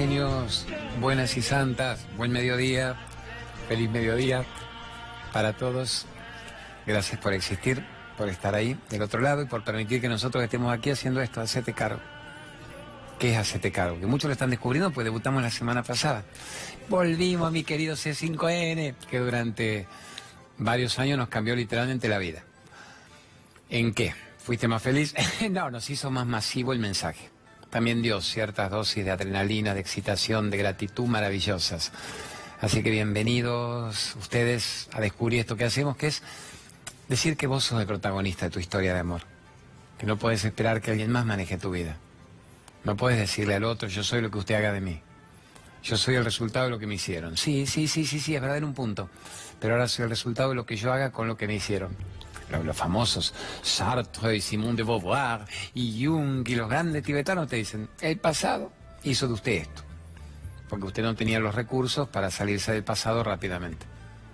Genios, buenas y santas, buen mediodía, feliz mediodía para todos. Gracias por existir, por estar ahí del otro lado y por permitir que nosotros estemos aquí haciendo esto, hacete cargo. ¿Qué es hacete cargo? Que muchos lo están descubriendo, pues debutamos la semana pasada. Volvimos a mi querido C5N, que durante varios años nos cambió literalmente la vida. ¿En qué? ¿Fuiste más feliz? no, nos hizo más masivo el mensaje también dio ciertas dosis de adrenalina, de excitación, de gratitud maravillosas. Así que bienvenidos ustedes a descubrir esto que hacemos, que es decir que vos sos el protagonista de tu historia de amor, que no puedes esperar que alguien más maneje tu vida. No puedes decirle al otro, yo soy lo que usted haga de mí. Yo soy el resultado de lo que me hicieron. Sí, sí, sí, sí, sí, es verdad en un punto. Pero ahora soy el resultado de lo que yo haga con lo que me hicieron los famosos Sartre y Simone de Beauvoir y Jung y los grandes tibetanos te dicen, el pasado hizo de usted esto, porque usted no tenía los recursos para salirse del pasado rápidamente.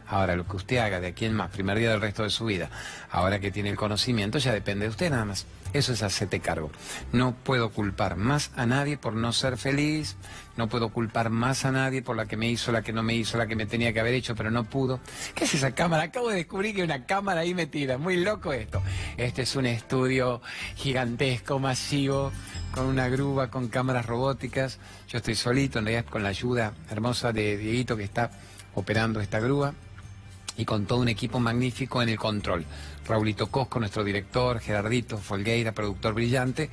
Ahora, lo que usted haga de aquí en más, primer día del resto de su vida, ahora que tiene el conocimiento, ya depende de usted nada más. Eso es hacerte cargo. No puedo culpar más a nadie por no ser feliz, no puedo culpar más a nadie por la que me hizo, la que no me hizo, la que me tenía que haber hecho, pero no pudo. ¿Qué es esa cámara? Acabo de descubrir que hay una cámara ahí metida. Muy loco esto. Este es un estudio gigantesco, masivo, con una grúa, con cámaras robóticas. Yo estoy solito, en realidad con la ayuda hermosa de Dieguito que está operando esta grúa y con todo un equipo magnífico en el control. Raulito Cosco, nuestro director, Gerardito Folgueira, productor brillante,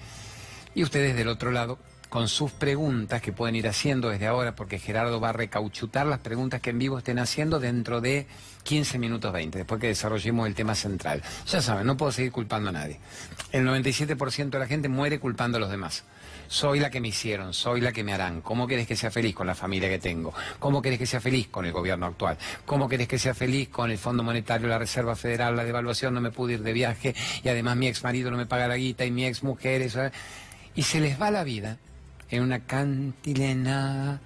y ustedes del otro lado con sus preguntas que pueden ir haciendo desde ahora, porque Gerardo va a recauchutar las preguntas que en vivo estén haciendo dentro de 15 minutos 20, después que desarrollemos el tema central. Ya saben, no puedo seguir culpando a nadie. El 97% de la gente muere culpando a los demás. Soy la que me hicieron, soy la que me harán. ¿Cómo querés que sea feliz con la familia que tengo? ¿Cómo querés que sea feliz con el gobierno actual? ¿Cómo querés que sea feliz con el Fondo Monetario, la Reserva Federal, la devaluación? No me pude ir de viaje y además mi ex marido no me paga la guita y mi ex mujer. Y se les va la vida en una cantilena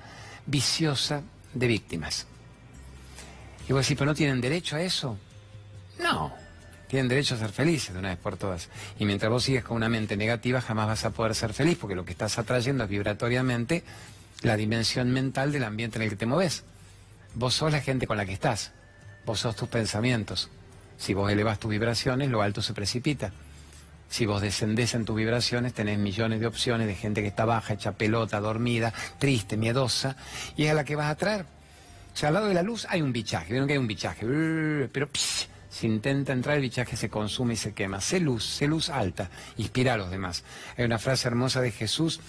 viciosa de víctimas. Y vos decís, ¿pero no tienen derecho a eso? No. Tienen derecho a ser felices de una vez por todas. Y mientras vos sigues con una mente negativa, jamás vas a poder ser feliz, porque lo que estás atrayendo es vibratoriamente la dimensión mental del ambiente en el que te moves. Vos sos la gente con la que estás. Vos sos tus pensamientos. Si vos elevas tus vibraciones, lo alto se precipita. Si vos descendés en tus vibraciones, tenés millones de opciones de gente que está baja, hecha pelota, dormida, triste, miedosa, y es a la que vas a traer. O sea, al lado de la luz hay un bichaje, vieron que hay un bichaje, pero si intenta entrar el bichaje se consume y se quema. Sé luz, sé luz alta, inspira a los demás. Hay una frase hermosa de Jesús,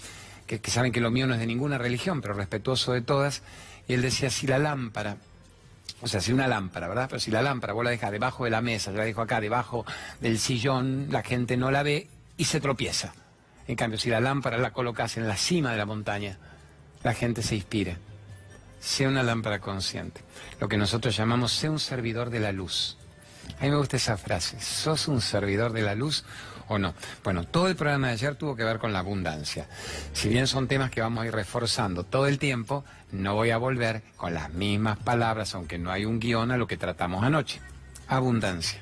que, que saben que lo mío no es de ninguna religión, pero respetuoso de todas, y él decía, si la lámpara o sea, si una lámpara, ¿verdad? Pero si la lámpara vos la dejas debajo de la mesa, yo la dejo acá, debajo del sillón, la gente no la ve y se tropieza. En cambio, si la lámpara la colocas en la cima de la montaña, la gente se inspira. Sea una lámpara consciente. Lo que nosotros llamamos, sea un servidor de la luz. A mí me gusta esa frase. ¿Sos un servidor de la luz o no? Bueno, todo el programa de ayer tuvo que ver con la abundancia. Si bien son temas que vamos a ir reforzando todo el tiempo, no voy a volver con las mismas palabras, aunque no hay un guion, a lo que tratamos anoche. Abundancia.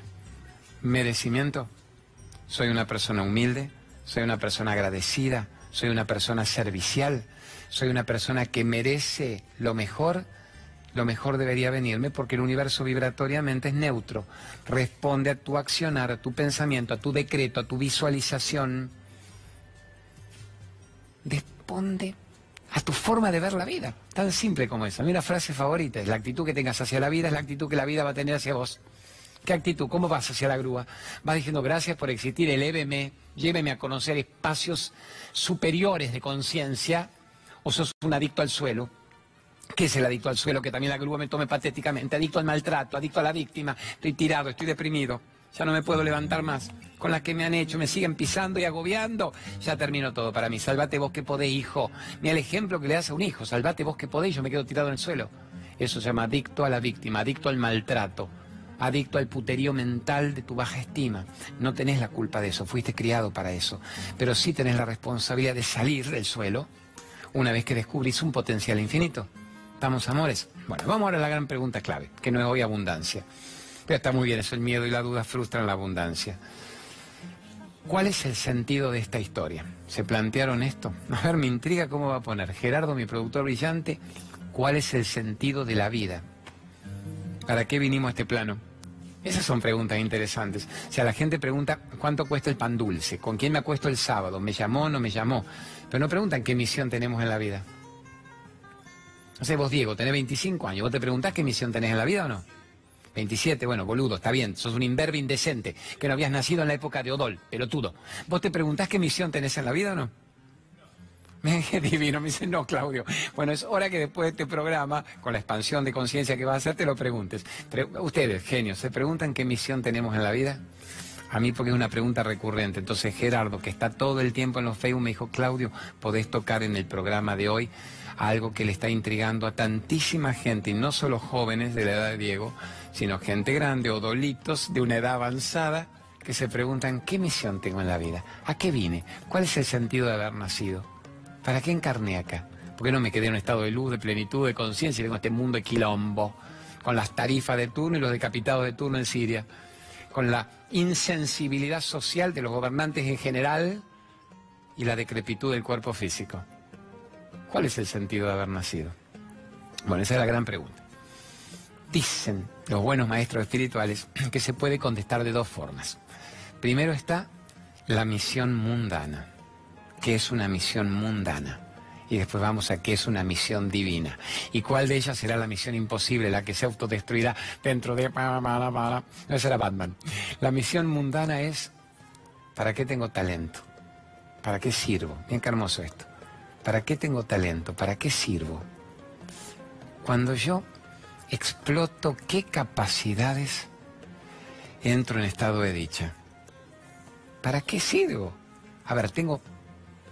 Merecimiento. Soy una persona humilde, soy una persona agradecida, soy una persona servicial, soy una persona que merece lo mejor lo mejor debería venirme porque el universo vibratoriamente es neutro. Responde a tu accionar, a tu pensamiento, a tu decreto, a tu visualización. Responde a tu forma de ver la vida. Tan simple como eso. A mí una frase favorita es la actitud que tengas hacia la vida es la actitud que la vida va a tener hacia vos. ¿Qué actitud? ¿Cómo vas hacia la grúa? Vas diciendo gracias por existir, eléveme, lléveme a conocer espacios superiores de conciencia o sos un adicto al suelo que es el adicto al suelo, que también la grúa me tome patéticamente, adicto al maltrato, adicto a la víctima, estoy tirado, estoy deprimido, ya no me puedo levantar más, con las que me han hecho, me siguen pisando y agobiando, ya terminó todo para mí, salvate vos que podés, hijo, mira el ejemplo que le das a un hijo, salvate vos que podés, yo me quedo tirado en el suelo. Eso se llama adicto a la víctima, adicto al maltrato, adicto al puterío mental de tu baja estima. No tenés la culpa de eso, fuiste criado para eso, pero sí tenés la responsabilidad de salir del suelo una vez que descubrís un potencial infinito. ¿Estamos amores? Bueno, vamos ahora a la gran pregunta clave, que no es hoy abundancia. Pero está muy bien, eso el miedo y la duda frustran la abundancia. ¿Cuál es el sentido de esta historia? ¿Se plantearon esto? A ver, me intriga cómo va a poner Gerardo, mi productor brillante, cuál es el sentido de la vida. ¿Para qué vinimos a este plano? Esas son preguntas interesantes. O sea, la gente pregunta cuánto cuesta el pan dulce, con quién me acuesto el sábado, me llamó o no me llamó. Pero no preguntan qué misión tenemos en la vida. No sé, vos, Diego, tenés 25 años, ¿vos te preguntás qué misión tenés en la vida o no? 27, bueno, boludo, está bien, sos un imberbe indecente, que no habías nacido en la época de Odol, pelotudo. ¿Vos te preguntás qué misión tenés en la vida o no? Qué divino, me dice, no, Claudio. Bueno, es hora que después de este programa, con la expansión de conciencia que vas a hacer, te lo preguntes. ustedes, genios, ¿se preguntan qué misión tenemos en la vida? A mí porque es una pregunta recurrente. Entonces Gerardo, que está todo el tiempo en los Facebook, me dijo, Claudio, podés tocar en el programa de hoy algo que le está intrigando a tantísima gente, y no solo jóvenes de la edad de Diego, sino gente grande o dolitos de una edad avanzada que se preguntan, ¿qué misión tengo en la vida? ¿A qué vine? ¿Cuál es el sentido de haber nacido? ¿Para qué encarné acá? ¿Por qué no me quedé en un estado de luz, de plenitud, de conciencia y vengo a este mundo de quilombo? Con las tarifas de turno y los decapitados de turno en Siria. Con la insensibilidad social de los gobernantes en general y la decrepitud del cuerpo físico. ¿Cuál es el sentido de haber nacido? Bueno, esa es la gran pregunta. Dicen los buenos maestros espirituales que se puede contestar de dos formas. Primero está la misión mundana. ¿Qué es una misión mundana? Y después vamos a qué es una misión divina. ¿Y cuál de ellas será la misión imposible, la que se autodestruirá dentro de... No será Batman. La misión mundana es, ¿para qué tengo talento? ¿Para qué sirvo? Bien que hermoso esto. ¿Para qué tengo talento? ¿Para qué sirvo? Cuando yo exploto qué capacidades entro en estado de dicha. ¿Para qué sirvo? A ver, tengo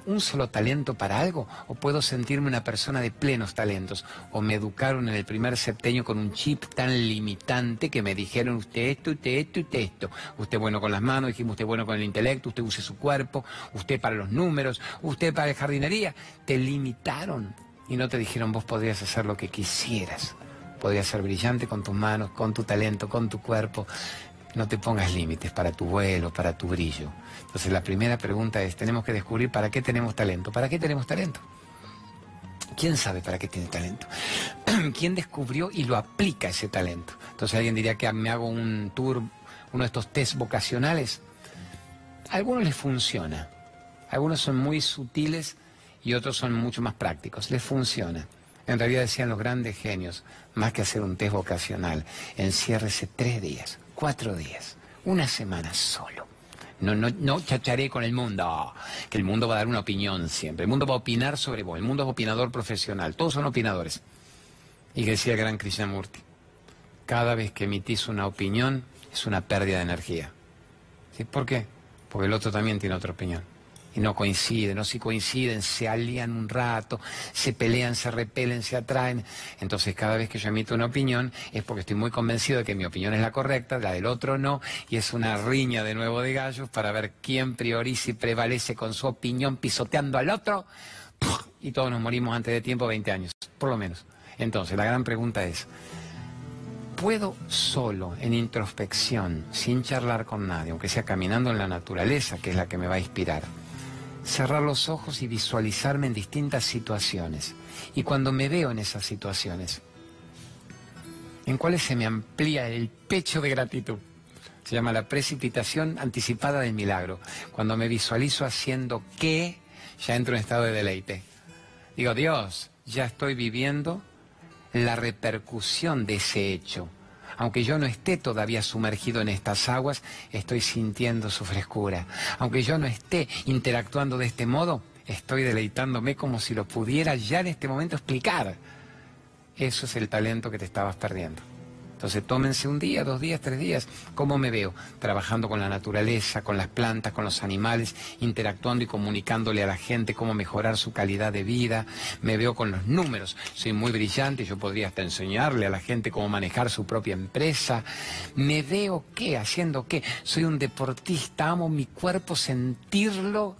un solo talento para algo o puedo sentirme una persona de plenos talentos o me educaron en el primer septenio con un chip tan limitante que me dijeron usted esto, usted esto, usted esto. Usted bueno con las manos, dijimos usted bueno con el intelecto, usted use su cuerpo, usted para los números, usted para la jardinería. Te limitaron y no te dijeron vos podrías hacer lo que quisieras. Podrías ser brillante con tus manos, con tu talento, con tu cuerpo. No te pongas límites para tu vuelo, para tu brillo. Entonces la primera pregunta es, tenemos que descubrir para qué tenemos talento. ¿Para qué tenemos talento? ¿Quién sabe para qué tiene talento? ¿Quién descubrió y lo aplica ese talento? Entonces alguien diría que me hago un tour, uno de estos test vocacionales. A algunos les funciona. Algunos son muy sutiles y otros son mucho más prácticos. Les funciona. En realidad decían los grandes genios, más que hacer un test vocacional, enciérrese tres días, cuatro días, una semana solo. No, no, no chacharé con el mundo, que el mundo va a dar una opinión siempre. El mundo va a opinar sobre vos, el mundo es opinador profesional, todos son opinadores. Y decía el gran Krishnamurti, cada vez que emitís una opinión es una pérdida de energía. ¿Sí? ¿Por qué? Porque el otro también tiene otra opinión y no coinciden, o si coinciden, se alían un rato, se pelean, se repelen, se atraen. Entonces cada vez que yo emito una opinión es porque estoy muy convencido de que mi opinión es la correcta, la del otro no, y es una riña de nuevo de gallos para ver quién prioriza y prevalece con su opinión pisoteando al otro, y todos nos morimos antes de tiempo 20 años, por lo menos. Entonces la gran pregunta es, ¿puedo solo, en introspección, sin charlar con nadie, aunque sea caminando en la naturaleza, que es la que me va a inspirar, cerrar los ojos y visualizarme en distintas situaciones. Y cuando me veo en esas situaciones, en cuáles se me amplía el pecho de gratitud. Se llama la precipitación anticipada del milagro. Cuando me visualizo haciendo qué, ya entro en estado de deleite. Digo, Dios, ya estoy viviendo la repercusión de ese hecho aunque yo no esté todavía sumergido en estas aguas, estoy sintiendo su frescura. Aunque yo no esté interactuando de este modo, estoy deleitándome como si lo pudiera ya en este momento explicar. Eso es el talento que te estabas perdiendo. Entonces tómense un día, dos días, tres días. ¿Cómo me veo? Trabajando con la naturaleza, con las plantas, con los animales, interactuando y comunicándole a la gente cómo mejorar su calidad de vida. Me veo con los números. Soy muy brillante, yo podría hasta enseñarle a la gente cómo manejar su propia empresa. Me veo qué, haciendo qué. Soy un deportista, amo mi cuerpo, sentirlo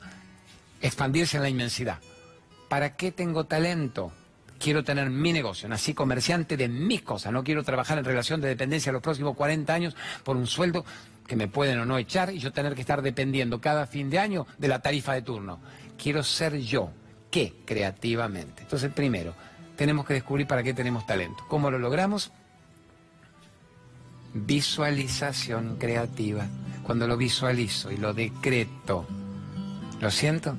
expandirse en la inmensidad. ¿Para qué tengo talento? Quiero tener mi negocio, nací comerciante de mis cosas, no quiero trabajar en relación de dependencia los próximos 40 años por un sueldo que me pueden o no echar y yo tener que estar dependiendo cada fin de año de la tarifa de turno. Quiero ser yo. ¿Qué? Creativamente. Entonces, primero, tenemos que descubrir para qué tenemos talento. ¿Cómo lo logramos? Visualización creativa. Cuando lo visualizo y lo decreto, ¿lo siento?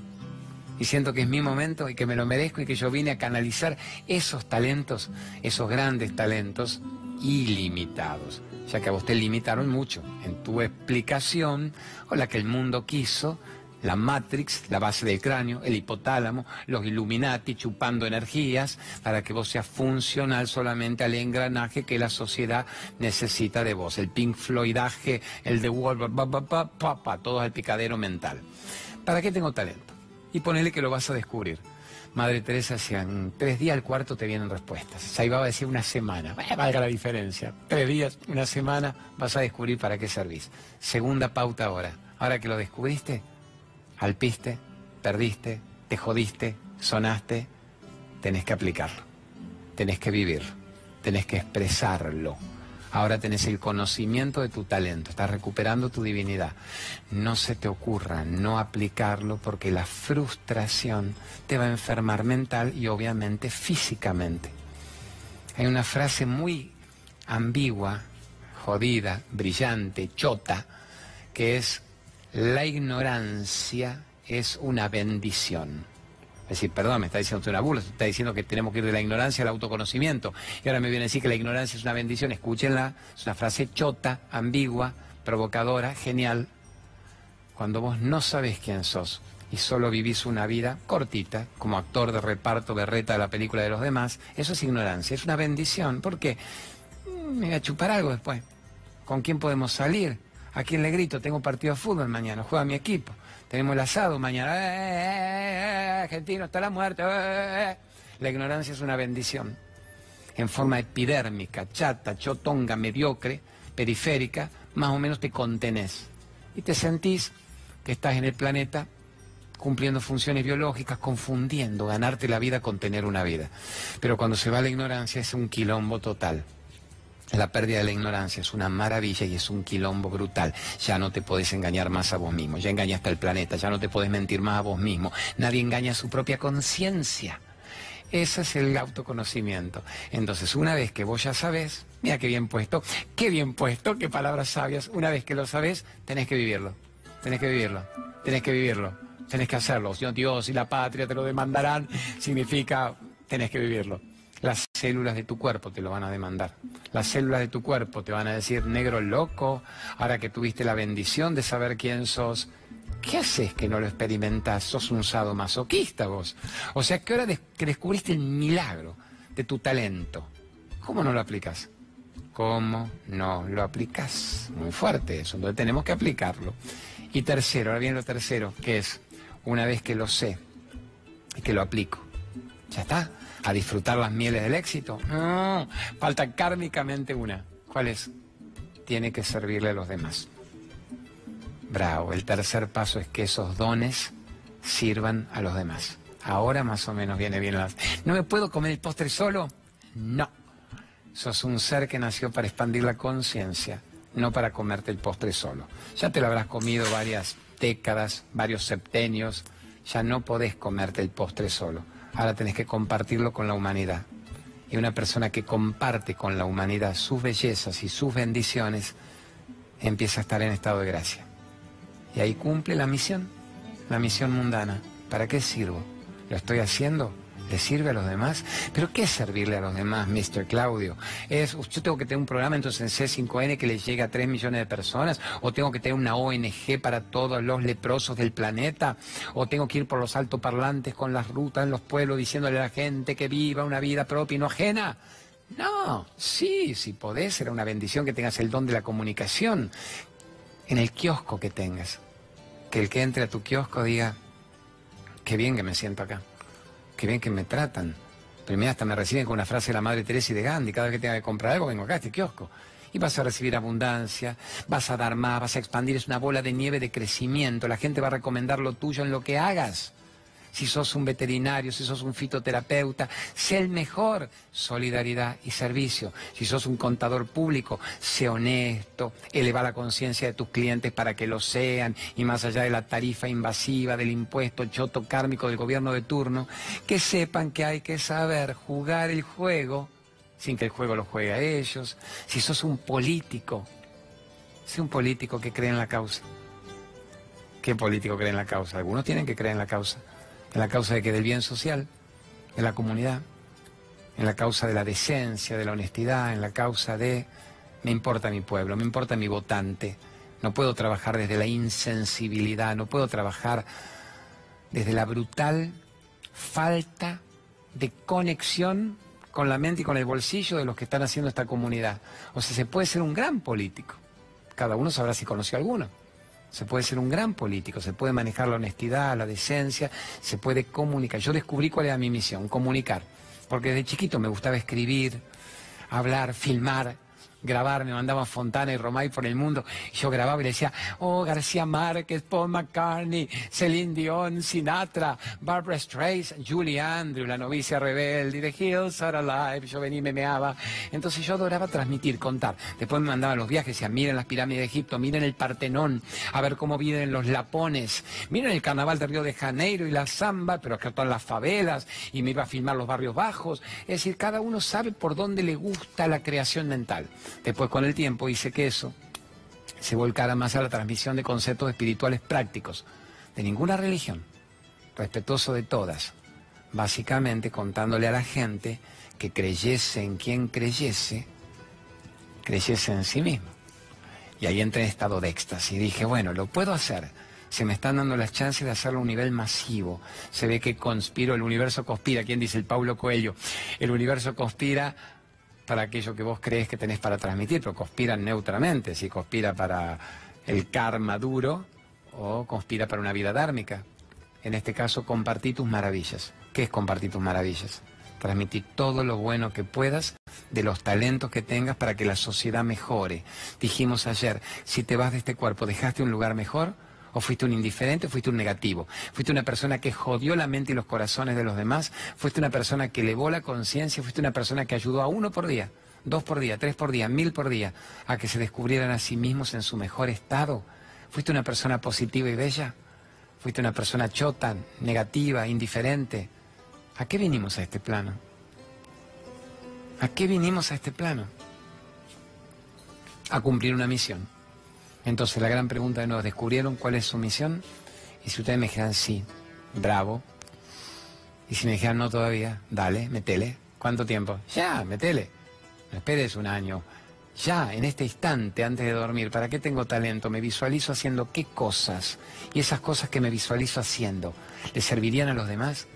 Y siento que es mi momento y que me lo merezco y que yo vine a canalizar esos talentos, esos grandes talentos ilimitados, ya que a vos te limitaron mucho en tu explicación o la que el mundo quiso, la Matrix, la base del cráneo, el hipotálamo, los Illuminati chupando energías para que vos seas funcional solamente al engranaje que la sociedad necesita de vos. El Pink Floydaje, el de Wolver, pa, pa, pa, todo el picadero mental. ¿Para qué tengo talento? Y ponele que lo vas a descubrir. Madre Teresa en tres días al cuarto te vienen respuestas. Se iba a decir una semana. valga la diferencia. Tres días, una semana, vas a descubrir para qué servís. Segunda pauta ahora. Ahora que lo descubriste, alpiste, perdiste, te jodiste, sonaste, tenés que aplicarlo. Tenés que vivir. Tenés que expresarlo. Ahora tenés el conocimiento de tu talento, estás recuperando tu divinidad. No se te ocurra no aplicarlo porque la frustración te va a enfermar mental y obviamente físicamente. Hay una frase muy ambigua, jodida, brillante, chota, que es, la ignorancia es una bendición. Es decir, perdón, me está diciendo usted una burla, está diciendo que tenemos que ir de la ignorancia al autoconocimiento. Y ahora me viene a decir que la ignorancia es una bendición. Escúchenla, es una frase chota, ambigua, provocadora, genial. Cuando vos no sabes quién sos y solo vivís una vida cortita, como actor de reparto berreta de la película de los demás, eso es ignorancia, es una bendición. ¿Por qué? Mm, me voy a chupar algo después. ¿Con quién podemos salir? ¿A quién le grito? Tengo partido de fútbol mañana, juega mi equipo. Tenemos el asado mañana. Eh, eh, eh, argentino, hasta la muerte. La ignorancia es una bendición. En forma epidérmica, chata, chotonga, mediocre, periférica, más o menos te contenés. Y te sentís que estás en el planeta cumpliendo funciones biológicas, confundiendo ganarte la vida con tener una vida. Pero cuando se va la ignorancia es un quilombo total. La pérdida de la ignorancia es una maravilla y es un quilombo brutal. Ya no te podés engañar más a vos mismo, ya engañaste al planeta, ya no te podés mentir más a vos mismo. Nadie engaña a su propia conciencia. Ese es el autoconocimiento. Entonces, una vez que vos ya sabés, mira qué bien puesto, qué bien puesto, qué palabras sabias, una vez que lo sabés, tenés que vivirlo, tenés que vivirlo, tenés que vivirlo, tenés que hacerlo. Dios y la patria te lo demandarán, significa tenés que vivirlo. Las células de tu cuerpo te lo van a demandar. Las células de tu cuerpo te van a decir, negro loco, ahora que tuviste la bendición de saber quién sos, ¿qué haces que no lo experimentas? Sos un sadomasoquista vos. O sea, que ahora que descubriste el milagro de tu talento, ¿cómo no lo aplicas? ¿Cómo no lo aplicas? Muy fuerte eso, entonces tenemos que aplicarlo. Y tercero, ahora viene lo tercero, que es, una vez que lo sé y que lo aplico, ya está a disfrutar las mieles del éxito. No, falta kármicamente una. ¿Cuál es? Tiene que servirle a los demás. Bravo, el tercer paso es que esos dones sirvan a los demás. Ahora más o menos viene bien las... ¿No me puedo comer el postre solo? No. Sos un ser que nació para expandir la conciencia, no para comerte el postre solo. Ya te lo habrás comido varias décadas, varios septenios, ya no podés comerte el postre solo ahora tenés que compartirlo con la humanidad. Y una persona que comparte con la humanidad sus bellezas y sus bendiciones, empieza a estar en estado de gracia. Y ahí cumple la misión, la misión mundana. ¿Para qué sirvo? ¿Lo estoy haciendo? ¿Le sirve a los demás? ¿Pero qué es servirle a los demás, Mr. Claudio? ¿Es, yo tengo que tener un programa entonces en C5N que le llegue a 3 millones de personas? ¿O tengo que tener una ONG para todos los leprosos del planeta? ¿O tengo que ir por los altoparlantes con las rutas en los pueblos diciéndole a la gente que viva una vida propia y no ajena? No, sí, si podés, será una bendición que tengas el don de la comunicación en el kiosco que tengas. Que el que entre a tu kiosco diga, qué bien que me siento acá qué bien que me tratan. Primero hasta me reciben con una frase de la Madre Teresa y de Gandhi, cada vez que tenga que comprar algo vengo acá a este kiosco. Y vas a recibir abundancia, vas a dar más, vas a expandir, es una bola de nieve de crecimiento, la gente va a recomendar lo tuyo en lo que hagas. Si sos un veterinario, si sos un fitoterapeuta, sé el mejor, solidaridad y servicio. Si sos un contador público, sé honesto, eleva la conciencia de tus clientes para que lo sean y más allá de la tarifa invasiva, del impuesto choto kármico del gobierno de turno, que sepan que hay que saber jugar el juego sin que el juego lo juegue a ellos. Si sos un político, sé un político que cree en la causa. ¿Qué político cree en la causa? Algunos tienen que creer en la causa. En la causa de que del bien social, de la comunidad, en la causa de la decencia, de la honestidad, en la causa de me importa mi pueblo, me importa mi votante. No puedo trabajar desde la insensibilidad, no puedo trabajar desde la brutal falta de conexión con la mente y con el bolsillo de los que están haciendo esta comunidad. O sea, se puede ser un gran político. Cada uno sabrá si conoció alguno. Se puede ser un gran político, se puede manejar la honestidad, la decencia, se puede comunicar. Yo descubrí cuál era mi misión, comunicar. Porque desde chiquito me gustaba escribir, hablar, filmar, grabar, me mandaban Fontana y Romay por el mundo. Yo grababa y le decía, oh, García Márquez, Paul McCartney, Celine Dion, Sinatra, Barbara Streisand, Julie Andrew, la novicia rebelde, The Hills Are Alive, yo venía y me meaba. Entonces yo adoraba transmitir, contar. Después me mandaban los viajes, decían, miren las pirámides de Egipto, miren el Partenón, a ver cómo viven los lapones, miren el carnaval de Río de Janeiro y la samba, pero que todas las favelas, y me iba a filmar los barrios bajos. Es decir, cada uno sabe por dónde le gusta la creación mental. Después con el tiempo hice que eso se volcara más a la transmisión de conceptos espirituales prácticos, de ninguna religión, respetuoso de todas, básicamente contándole a la gente que creyese en quien creyese, creyese en sí mismo. Y ahí entré en estado de éxtasis dije, bueno, lo puedo hacer. Se me están dando las chances de hacerlo a un nivel masivo. Se ve que conspiro, el universo conspira. ¿Quién dice el Paulo Coelho? El universo conspira para aquello que vos crees que tenés para transmitir, pero conspiran neutramente, si conspira para el karma duro o conspira para una vida dármica. En este caso, compartí tus maravillas. ¿Qué es compartir tus maravillas? Transmitir todo lo bueno que puedas de los talentos que tengas para que la sociedad mejore. Dijimos ayer, si te vas de este cuerpo, ¿dejaste un lugar mejor? ¿O fuiste un indiferente fuiste un negativo? ¿Fuiste una persona que jodió la mente y los corazones de los demás? ¿Fuiste una persona que elevó la conciencia? ¿Fuiste una persona que ayudó a uno por día, dos por día, tres por día, mil por día, a que se descubrieran a sí mismos en su mejor estado? ¿Fuiste una persona positiva y bella? ¿Fuiste una persona chota, negativa, indiferente? ¿A qué vinimos a este plano? ¿A qué vinimos a este plano? A cumplir una misión. Entonces la gran pregunta de nuevo, ¿descubrieron cuál es su misión? Y si ustedes me dijeran sí, bravo. Y si me dijeran no todavía, dale, metele. ¿Cuánto tiempo? Ya, metele. No esperes un año. Ya, en este instante, antes de dormir, ¿para qué tengo talento? Me visualizo haciendo qué cosas. Y esas cosas que me visualizo haciendo, ¿le servirían a los demás?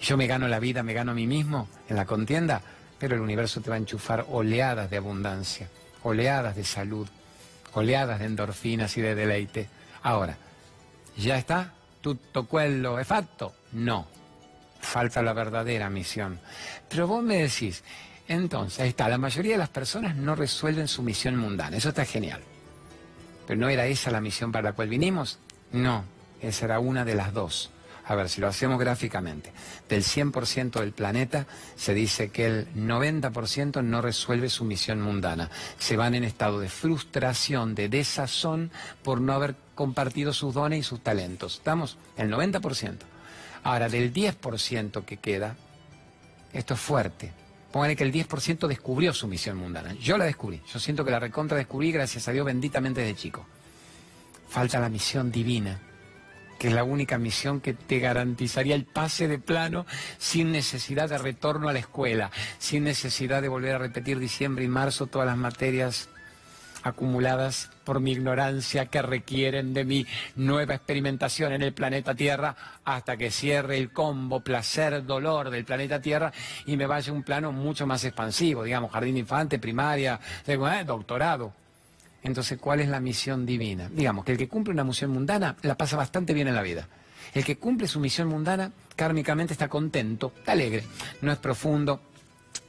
Yo me gano la vida, me gano a mí mismo en la contienda, pero el universo te va a enchufar oleadas de abundancia, oleadas de salud, oleadas de endorfinas y de deleite. Ahora, ¿ya está? ¿Tutto quello es fatto? No. Falta la verdadera misión. Pero vos me decís, entonces, ahí está, la mayoría de las personas no resuelven su misión mundana. Eso está genial. Pero ¿no era esa la misión para la cual vinimos? No, esa era una de las dos. A ver, si lo hacemos gráficamente, del 100% del planeta se dice que el 90% no resuelve su misión mundana. Se van en estado de frustración, de desazón por no haber compartido sus dones y sus talentos. ¿Estamos? El 90%. Ahora, del 10% que queda, esto es fuerte. Pónganle que el 10% descubrió su misión mundana. Yo la descubrí. Yo siento que la recontra descubrí, gracias a Dios, benditamente desde chico. Falta la misión divina que es la única misión que te garantizaría el pase de plano sin necesidad de retorno a la escuela, sin necesidad de volver a repetir diciembre y marzo todas las materias acumuladas por mi ignorancia que requieren de mi nueva experimentación en el planeta Tierra hasta que cierre el combo placer-dolor del planeta Tierra y me vaya a un plano mucho más expansivo, digamos, jardín infante, primaria, doctorado. Entonces, ¿cuál es la misión divina? Digamos que el que cumple una misión mundana la pasa bastante bien en la vida. El que cumple su misión mundana, kármicamente está contento, está alegre, no es profundo,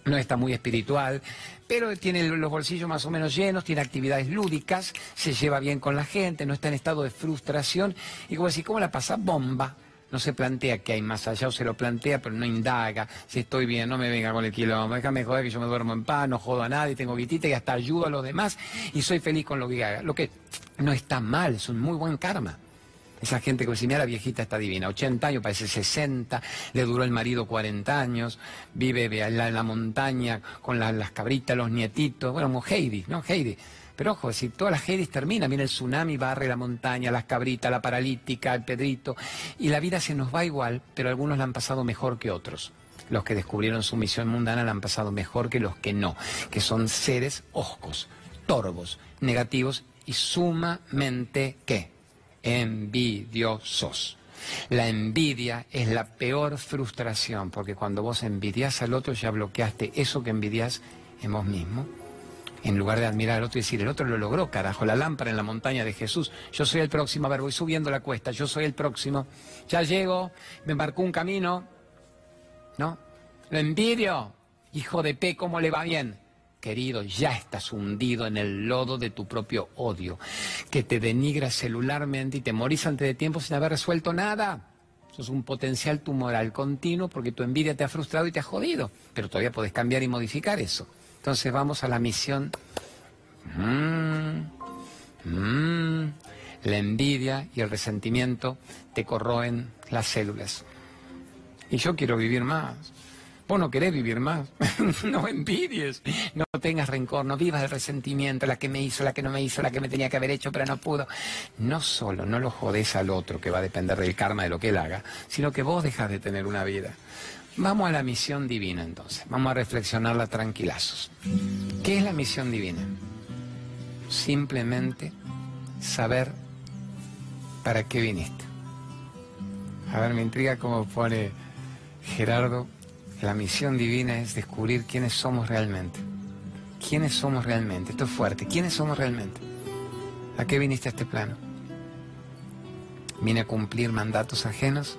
no está muy espiritual, pero tiene los bolsillos más o menos llenos, tiene actividades lúdicas, se lleva bien con la gente, no está en estado de frustración. Y como decir, ¿cómo la pasa? Bomba. No se plantea que hay más allá o se lo plantea, pero no indaga si estoy bien, no me venga con el quilombo, déjame joder que yo me duermo en paz, no jodo a nadie, tengo guitita y hasta ayudo a los demás y soy feliz con lo que haga. Lo que no está mal, es un muy buen karma. Esa gente que dice, mira, la viejita está divina, 80 años, parece 60, le duró el marido 40 años, vive en la, montaña con las cabritas, los nietitos, bueno, como Heidi, ¿no? Heidi. Pero ojo, si todas las Heidi terminan, viene el tsunami, barre la montaña, las cabritas, la paralítica, el pedrito, y la vida se nos va igual, pero algunos la han pasado mejor que otros. Los que descubrieron su misión mundana la han pasado mejor que los que no, que son seres oscos, torvos, negativos y sumamente, ¿qué? envidiosos. La envidia es la peor frustración, porque cuando vos envidias al otro ya bloqueaste eso que envidias en vos mismo. En lugar de admirar al otro y decir, el otro lo logró, carajo, la lámpara en la montaña de Jesús. Yo soy el próximo, a ver, voy subiendo la cuesta, yo soy el próximo. Ya llego, me marcó un camino, ¿no? Lo envidio, hijo de P, ¿cómo le va bien? Querido, ya estás hundido en el lodo de tu propio odio, que te denigra celularmente y te morís antes de tiempo sin haber resuelto nada. Eso es un potencial tumoral continuo porque tu envidia te ha frustrado y te ha jodido, pero todavía puedes cambiar y modificar eso. Entonces vamos a la misión. Mm, mm. la envidia y el resentimiento te corroen las células. Y yo quiero vivir más. Vos no querés vivir más. no envidies. No tengas rencor. No vivas el resentimiento. La que me hizo, la que no me hizo, la que me tenía que haber hecho, pero no pudo. No solo no lo jodes al otro, que va a depender del karma de lo que él haga, sino que vos dejas de tener una vida. Vamos a la misión divina entonces. Vamos a reflexionarla tranquilazos. ¿Qué es la misión divina? Simplemente saber para qué viniste. A ver, me intriga cómo pone Gerardo la misión divina es descubrir quiénes somos realmente. ¿Quiénes somos realmente? Esto es fuerte. ¿Quiénes somos realmente? ¿A qué viniste a este plano? ¿Vine a cumplir mandatos ajenos?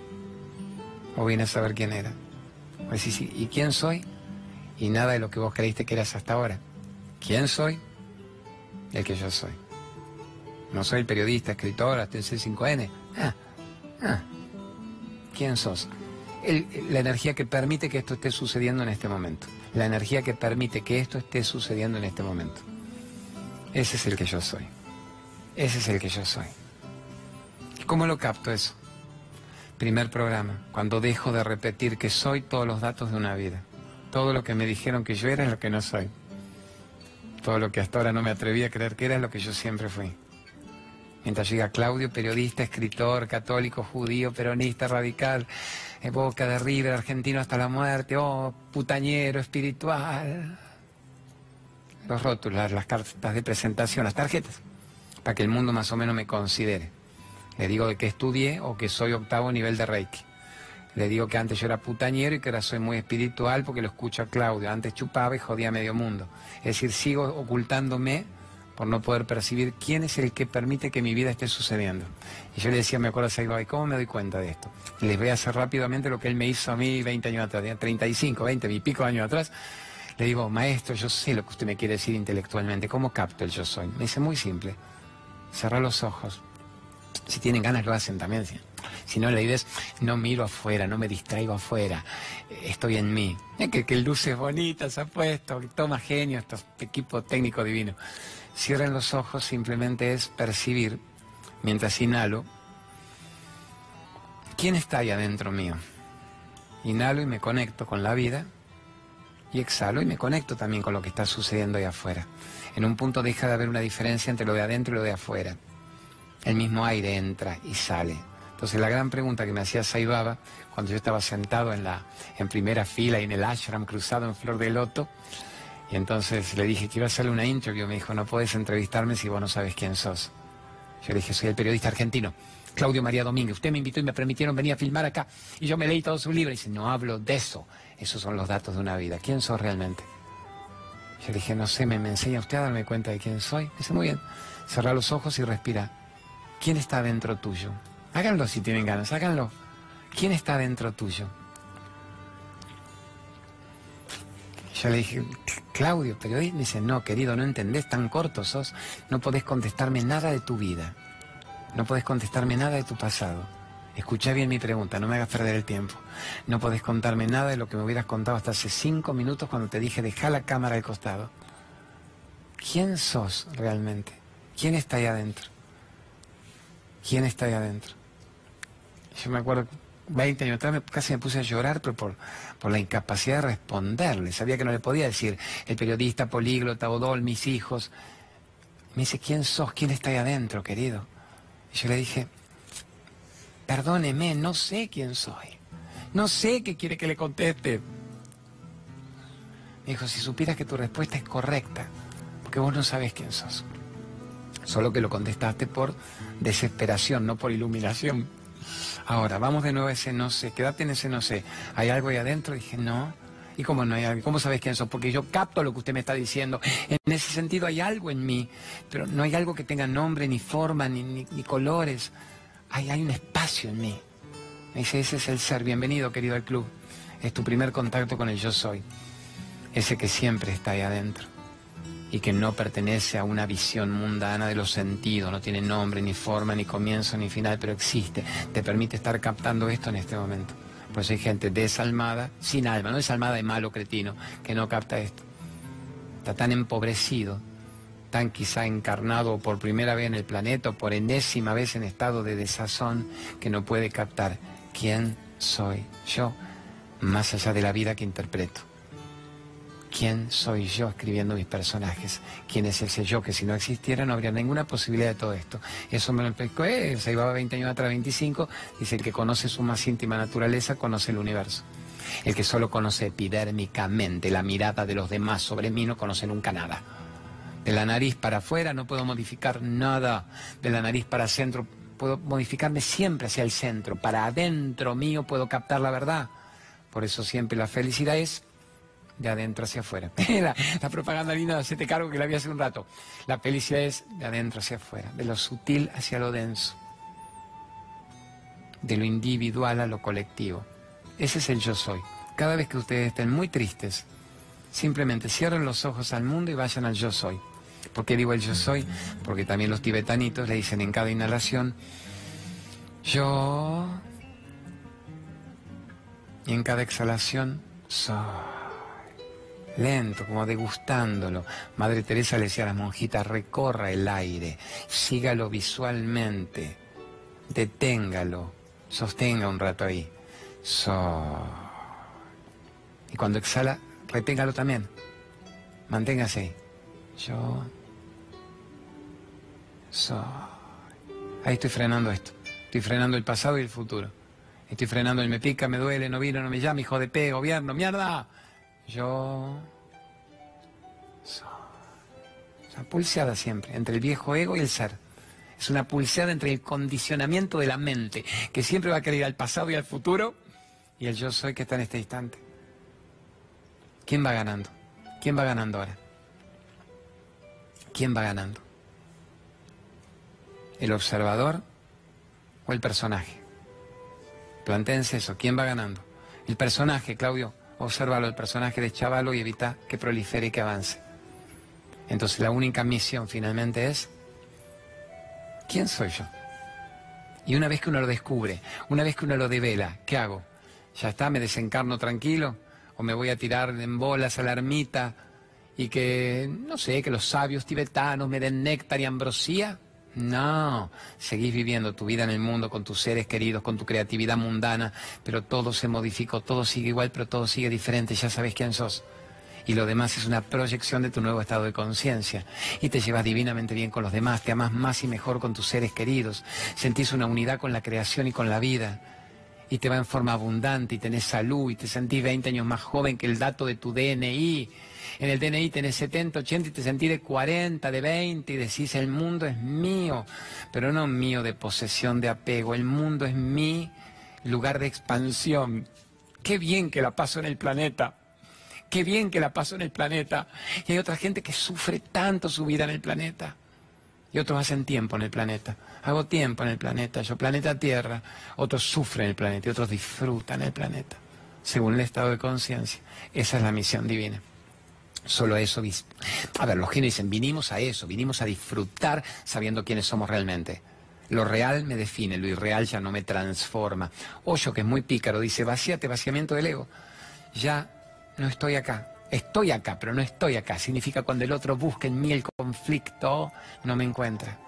¿O vine a saber quién era? Pues ¿y quién soy? Y nada de lo que vos creíste que eras hasta ahora. ¿Quién soy? El que yo soy. No soy periodista, escritor, hasta el C5N. Ah, ah. ¿Quién sos? la energía que permite que esto esté sucediendo en este momento. La energía que permite que esto esté sucediendo en este momento. Ese es el que yo soy. Ese es el que yo soy. ¿Y cómo lo capto eso? Primer programa, cuando dejo de repetir que soy todos los datos de una vida. Todo lo que me dijeron que yo era es lo que no soy. Todo lo que hasta ahora no me atreví a creer que era es lo que yo siempre fui. Mientras llega Claudio, periodista, escritor, católico, judío, peronista, radical, boca de River, argentino hasta la muerte, oh, putañero, espiritual. Los rótulos, las cartas de presentación, las tarjetas, para que el mundo más o menos me considere. Le digo de que estudié o que soy octavo nivel de Reiki. Le digo que antes yo era putañero y que ahora soy muy espiritual porque lo escucho a Claudio. Antes chupaba y jodía medio mundo. Es decir, sigo ocultándome por no poder percibir quién es el que permite que mi vida esté sucediendo. Y yo le decía, me acuerdo a ¿y cómo me doy cuenta de esto? Les voy a hacer rápidamente lo que él me hizo a mí 20 años atrás, 35, 20, y pico años atrás. Le digo, maestro, yo sé lo que usted me quiere decir intelectualmente, ¿cómo capto el yo soy? Me dice, muy simple, cerrar los ojos. Si tienen ganas lo hacen también. Si no, la idea es, no miro afuera, no me distraigo afuera, estoy en mí. Que, que luces bonitas ha puesto, toma genio, estos equipos técnicos divinos. Cierren los ojos, simplemente es percibir, mientras inhalo, quién está ahí adentro mío. Inhalo y me conecto con la vida y exhalo y me conecto también con lo que está sucediendo ahí afuera. En un punto deja de haber una diferencia entre lo de adentro y lo de afuera. El mismo aire entra y sale. Entonces la gran pregunta que me hacía Saibaba cuando yo estaba sentado en la en primera fila y en el ashram cruzado en flor de loto, y entonces le dije, quiero hacerle una interview. Me dijo, no puedes entrevistarme si vos no sabes quién sos. Yo le dije, soy el periodista argentino, Claudio María Domínguez. Usted me invitó y me permitieron venir a filmar acá. Y yo me leí todo su libro. Y dice, no hablo de eso. Esos son los datos de una vida. ¿Quién sos realmente? Yo le dije, no sé, ¿me, me enseña usted a darme cuenta de quién soy? Me dice, muy bien. Cerra los ojos y respira. ¿Quién está dentro tuyo? Háganlo si tienen ganas, háganlo. ¿Quién está dentro tuyo? Yo le dije, Claudio, pero me dice, no, querido, no entendés, tan corto no podés contestarme nada de tu vida, no podés contestarme nada de tu pasado. Escucha bien mi pregunta, no me hagas perder el tiempo. No podés contarme nada de lo que me hubieras contado hasta hace cinco minutos cuando te dije deja la cámara al costado. ¿Quién sos realmente? ¿Quién está ahí adentro? ¿Quién está ahí adentro? Yo me acuerdo, 20 años atrás casi me puse a llorar pero por, por la incapacidad de responderle. Sabía que no le podía decir el periodista, políglota, Odol, mis hijos. Me dice, ¿quién sos? ¿Quién está ahí adentro, querido? Y yo le dije, perdóneme, no sé quién soy. No sé qué quiere que le conteste. Me dijo, si supieras que tu respuesta es correcta, porque vos no sabes quién sos. Solo que lo contestaste por desesperación, no por iluminación. Ahora, vamos de nuevo a ese no sé, quédate en ese no sé. ¿Hay algo ahí adentro? Dije, no. ¿Y cómo no hay algo? ¿Cómo sabes quién sos? Porque yo capto lo que usted me está diciendo. En ese sentido hay algo en mí, pero no hay algo que tenga nombre, ni forma, ni, ni, colores. Hay, hay un espacio en mí. Me dice, ese es el ser. Bienvenido, querido al club. Es tu primer contacto con el yo soy. Ese que siempre está ahí adentro y que no pertenece a una visión mundana de los sentidos, no tiene nombre, ni forma, ni comienzo, ni final, pero existe. Te permite estar captando esto en este momento. Pues hay gente desalmada, sin alma, no desalmada de malo cretino, que no capta esto. Está tan empobrecido, tan quizá encarnado por primera vez en el planeta o por enésima vez en estado de desazón, que no puede captar quién soy yo, más allá de la vida que interpreto. ¿Quién soy yo escribiendo mis personajes? ¿Quién es ese yo que si no existiera no habría ninguna posibilidad de todo esto? Eso me lo explicó se iba 20 años atrás, 25, dice el que conoce su más íntima naturaleza conoce el universo. El que solo conoce epidérmicamente la mirada de los demás sobre mí no conoce nunca nada. De la nariz para afuera no puedo modificar nada. De la nariz para centro puedo modificarme siempre hacia el centro. Para adentro mío puedo captar la verdad. Por eso siempre la felicidad es de adentro hacia afuera. la, la, propaganda linda de te cargo que la vi hace un rato. La felicidad es de adentro hacia afuera, de lo sutil hacia lo denso, de lo individual a lo colectivo. Ese es el yo soy. Cada vez que ustedes estén muy tristes, simplemente cierren los ojos al mundo y vayan al yo soy. ¿Por qué digo el yo soy? Porque también los tibetanitos le dicen en cada inhalación, yo... Y en cada exhalación, soy lento, como degustándolo. Madre Teresa le decía a las monjitas, recorra el aire, sígalo visualmente, deténgalo, sostenga un rato ahí. Y cuando exhala, reténgalo también. Manténgase. Yo soy. Ahí estoy frenando esto. Estoy frenando el pasado y el futuro. Estoy frenando el me pica, me duele, no vino, no me llama, hijo de P, gobierno, mierda. Yo soy. Una pulseada siempre, entre el viejo ego y el ser. Es una pulseada entre el condicionamiento de la mente, que siempre va a querer ir al pasado y al futuro, y el yo soy que está en este instante. ¿Quién va ganando? ¿Quién va ganando ahora? ¿Quién va ganando? ¿El observador o el personaje? Plantéense eso, ¿quién va ganando? El personaje, Claudio, Obsérvalo el personaje de Chavalo y evita que prolifere y que avance. Entonces la única misión finalmente es, ¿quién soy yo? Y una vez que uno lo descubre, una vez que uno lo devela, ¿qué hago? ¿Ya está? ¿Me desencarno tranquilo? ¿O me voy a tirar en bolas a la ermita y que, no sé, que los sabios tibetanos me den néctar y ambrosía? No, seguís viviendo tu vida en el mundo con tus seres queridos, con tu creatividad mundana, pero todo se modificó, todo sigue igual, pero todo sigue diferente, ya sabes quién sos. Y lo demás es una proyección de tu nuevo estado de conciencia. Y te llevas divinamente bien con los demás, te amas más y mejor con tus seres queridos, sentís una unidad con la creación y con la vida. Y te va en forma abundante y tenés salud y te sentís 20 años más joven que el dato de tu DNI en el DNI tenés 70, 80 y te sentís de 40, de 20 y decís el mundo es mío, pero no mío de posesión, de apego, el mundo es mi lugar de expansión. Qué bien que la paso en el planeta. Qué bien que la paso en el planeta. Y hay otra gente que sufre tanto su vida en el planeta. Y otros hacen tiempo en el planeta. Hago tiempo en el planeta, yo planeta Tierra. Otros sufren el planeta y otros disfrutan el planeta, según el estado de conciencia. Esa es la misión divina. Solo eso. A ver, los genios dicen, vinimos a eso, vinimos a disfrutar sabiendo quiénes somos realmente. Lo real me define, lo irreal ya no me transforma. Hoyo, que es muy pícaro, dice, vacíate, vaciamiento del ego. Ya no estoy acá. Estoy acá, pero no estoy acá. Significa cuando el otro busca en mí el conflicto, no me encuentra.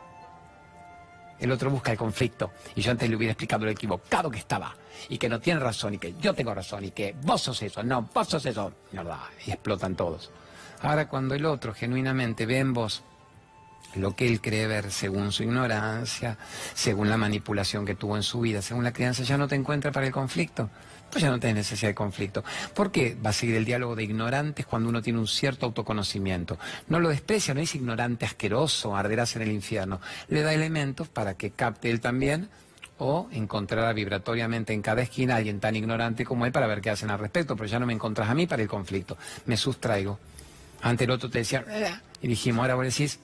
El otro busca el conflicto. Y yo antes le hubiera explicado lo equivocado que estaba. Y que no tiene razón y que yo tengo razón y que vos sos eso. No, vos sos eso. Y explotan todos. Ahora cuando el otro genuinamente ve en vos lo que él cree ver según su ignorancia, según la manipulación que tuvo en su vida, según la crianza, ya no te encuentra para el conflicto. Pues ya no tienes necesidad de conflicto. ¿Por qué va a seguir el diálogo de ignorantes cuando uno tiene un cierto autoconocimiento? No lo desprecia, no es ignorante asqueroso, arderás en el infierno. Le da elementos para que capte él también o encontrará vibratoriamente en cada esquina a alguien tan ignorante como él para ver qué hacen al respecto, pero ya no me encontrás a mí para el conflicto. Me sustraigo. Antes el otro te decía, y dijimos, ahora vos decís,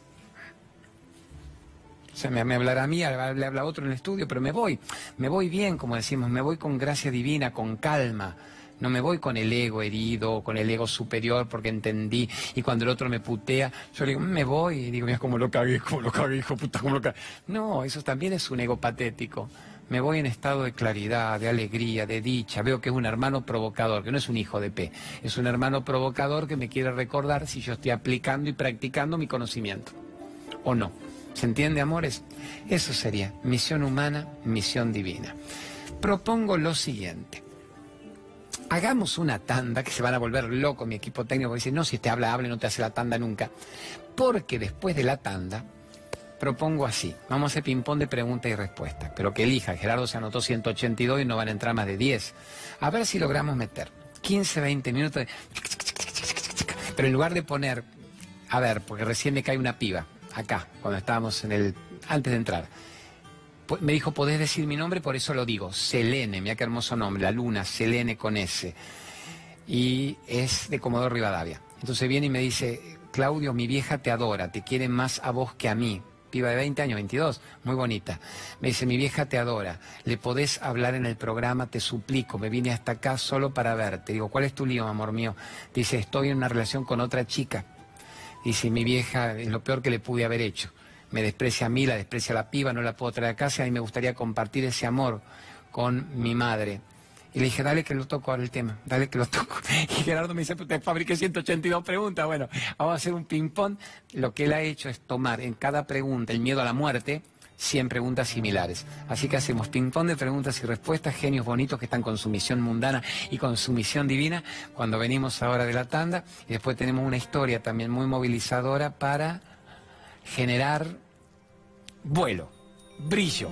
o sea, me, hablará a mí, le habla otro en el estudio, pero me voy, me voy bien, como decimos, me voy con gracia divina, con calma. No me voy con el ego herido, con el ego superior porque entendí. Y cuando el otro me putea, yo le digo, me voy. Y digo, mira cómo lo cagué, cómo lo cagué, hijo puta, cómo lo cagué. No, eso también es un ego patético. Me voy en estado de claridad, de alegría, de dicha. Veo que es un hermano provocador, que no es un hijo de P. Es un hermano provocador que me quiere recordar si yo estoy aplicando y practicando mi conocimiento. ¿O no? ¿Se entiende, amores? Eso sería misión humana, misión divina. Propongo lo siguiente. Hagamos una tanda, que se van a volver locos mi equipo técnico, dice, no, si te habla, hable, no te hace la tanda nunca. Porque después de la tanda, propongo así, vamos a hacer ping-pong de preguntas y respuestas, pero que elija, Gerardo se anotó 182 y no van a entrar más de 10. A ver si logramos meter 15, 20 minutos de... Pero en lugar de poner, a ver, porque recién me cae una piba, acá, cuando estábamos en el. antes de entrar. Me dijo, podés decir mi nombre, por eso lo digo. Selene, mira qué hermoso nombre, la luna, Selene con S. Y es de Comodoro Rivadavia. Entonces viene y me dice, Claudio, mi vieja te adora, te quiere más a vos que a mí. Piba de 20 años, 22, muy bonita. Me dice, mi vieja te adora, le podés hablar en el programa, te suplico, me vine hasta acá solo para verte. Digo, ¿cuál es tu lío, amor mío? Dice, estoy en una relación con otra chica. Dice, mi vieja es lo peor que le pude haber hecho. Me desprecia a mí, la desprecia a la piba, no la puedo traer a casa y me gustaría compartir ese amor con mi madre. Y le dije, dale que lo toco ahora el tema, dale que lo toco. Y Gerardo me dice, pues te fabriqué 182 preguntas. Bueno, vamos a hacer un ping-pong. Lo que él ha hecho es tomar en cada pregunta el miedo a la muerte 100 preguntas similares. Así que hacemos ping-pong de preguntas y respuestas, genios bonitos que están con su misión mundana y con su misión divina cuando venimos ahora de la tanda. Y después tenemos una historia también muy movilizadora para generar vuelo, brillo,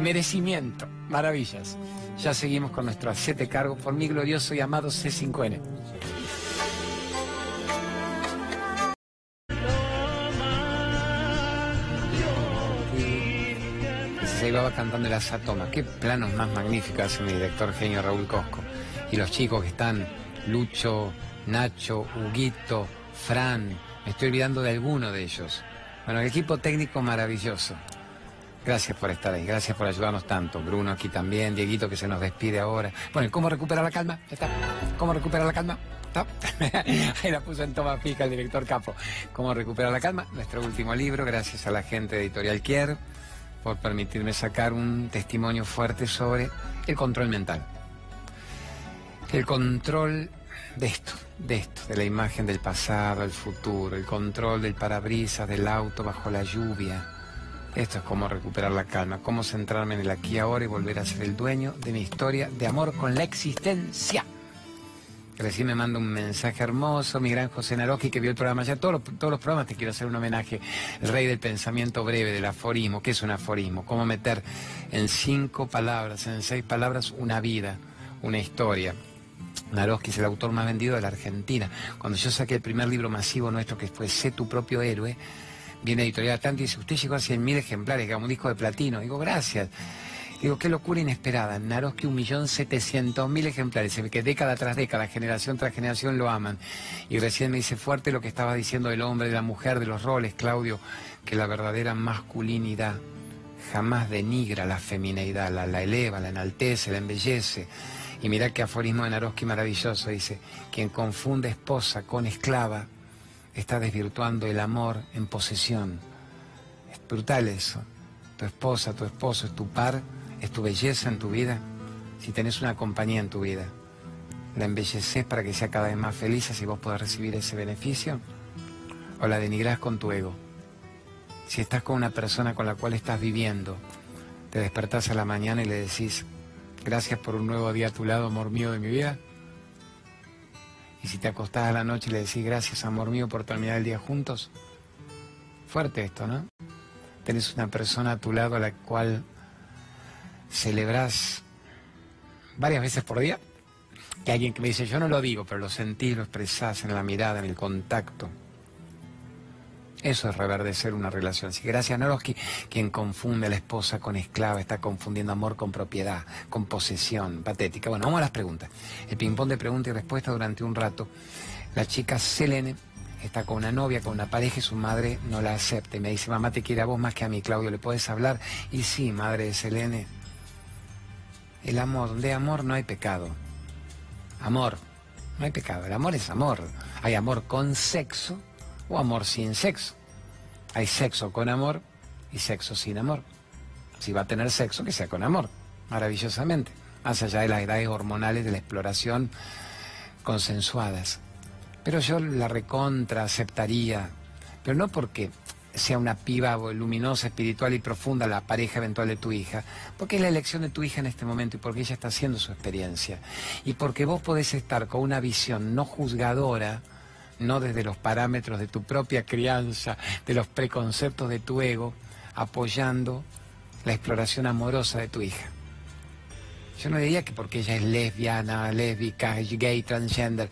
merecimiento, maravillas. Ya seguimos con nuestro siete cargo por mi glorioso y amado C5N. Iba cantando el asatoma. Qué planos más magníficos hace mi director genio Raúl Cosco. Y los chicos que están, Lucho, Nacho, Huguito, Fran, me estoy olvidando de alguno de ellos. Bueno, el equipo técnico maravilloso. Gracias por estar ahí, gracias por ayudarnos tanto. Bruno aquí también, Dieguito que se nos despide ahora. Bueno, ¿cómo recuperar la calma? ¿Está? ¿Cómo recuperar la calma? Ahí la puso en toma fija el director Capo. ¿Cómo recuperar la calma? Nuestro último libro, gracias a la gente Editorial Kier por permitirme sacar un testimonio fuerte sobre el control mental. El control de esto, de esto, de la imagen del pasado, el futuro, el control del parabrisas, del auto bajo la lluvia. Esto es cómo recuperar la calma, cómo centrarme en el aquí y ahora y volver a ser el dueño de mi historia de amor con la existencia. Recién me manda un mensaje hermoso, mi gran José Naroski, que vio el programa ya. Todos los, programas te quiero hacer un homenaje. El rey del pensamiento breve, del aforismo. ¿Qué es un aforismo? Cómo meter en cinco palabras, en seis palabras, una vida, una historia. Naroski es el autor más vendido de la Argentina. Cuando yo saqué el primer libro masivo nuestro, que fue Sé tu propio héroe, viene Editorial Tanto y dice, usted llegó a 100.000 ejemplares, que un disco de platino. Digo, gracias. Digo, qué locura inesperada. Naroski, un millón setecientos mil ejemplares. Se ve que década tras década, generación tras generación lo aman. Y recién me dice fuerte lo que estaba diciendo del hombre, de la mujer, de los roles, Claudio, que la verdadera masculinidad jamás denigra la femineidad, la, la eleva, la enaltece, la embellece. Y mira qué aforismo de Naroski maravilloso, dice, quien confunde esposa con esclava está desvirtuando el amor en posesión. Es brutal eso. tu esposa, tu esposo, es tu par, es tu belleza en tu vida, si tenés una compañía en tu vida, la embelleces para que sea cada vez más feliz así vos podés recibir ese beneficio, o la denigrás con tu ego. Si estás con una persona con la cual estás viviendo, te despertás a la mañana y le decís, gracias por un nuevo día a tu lado, amor mío de mi vida. Y si te acostás a la noche y le decís, gracias, amor mío, por terminar el día juntos. Fuerte esto, ¿no? Tenés una persona a tu lado a la cual celebrás varias veces por día. Que alguien que me dice, yo no lo digo, pero lo sentís, lo expresás en la mirada, en el contacto. Eso es reverdecer una relación. Si gracias Noroski, quien confunde a la esposa con esclava, está confundiendo amor con propiedad, con posesión, patética. Bueno, vamos a las preguntas. El ping-pong de pregunta y respuesta durante un rato. La chica Selene está con una novia, con una pareja y su madre no la acepta. Y me dice, mamá, te quiere a vos más que a mí, Claudio, ¿le puedes hablar? Y sí, madre de Selene, el amor, de amor no hay pecado. Amor, no hay pecado. El amor es amor. Hay amor con sexo o amor sin sexo. Hay sexo con amor y sexo sin amor. Si va a tener sexo, que sea con amor, maravillosamente, más allá de las edades hormonales de la exploración consensuadas. Pero yo la recontra aceptaría, pero no porque sea una piba luminosa, espiritual y profunda la pareja eventual de tu hija, porque es la elección de tu hija en este momento y porque ella está haciendo su experiencia. Y porque vos podés estar con una visión no juzgadora, no desde los parámetros de tu propia crianza, de los preconceptos de tu ego, apoyando la exploración amorosa de tu hija. Yo no diría que porque ella es lesbiana, lésbica, gay, transgender.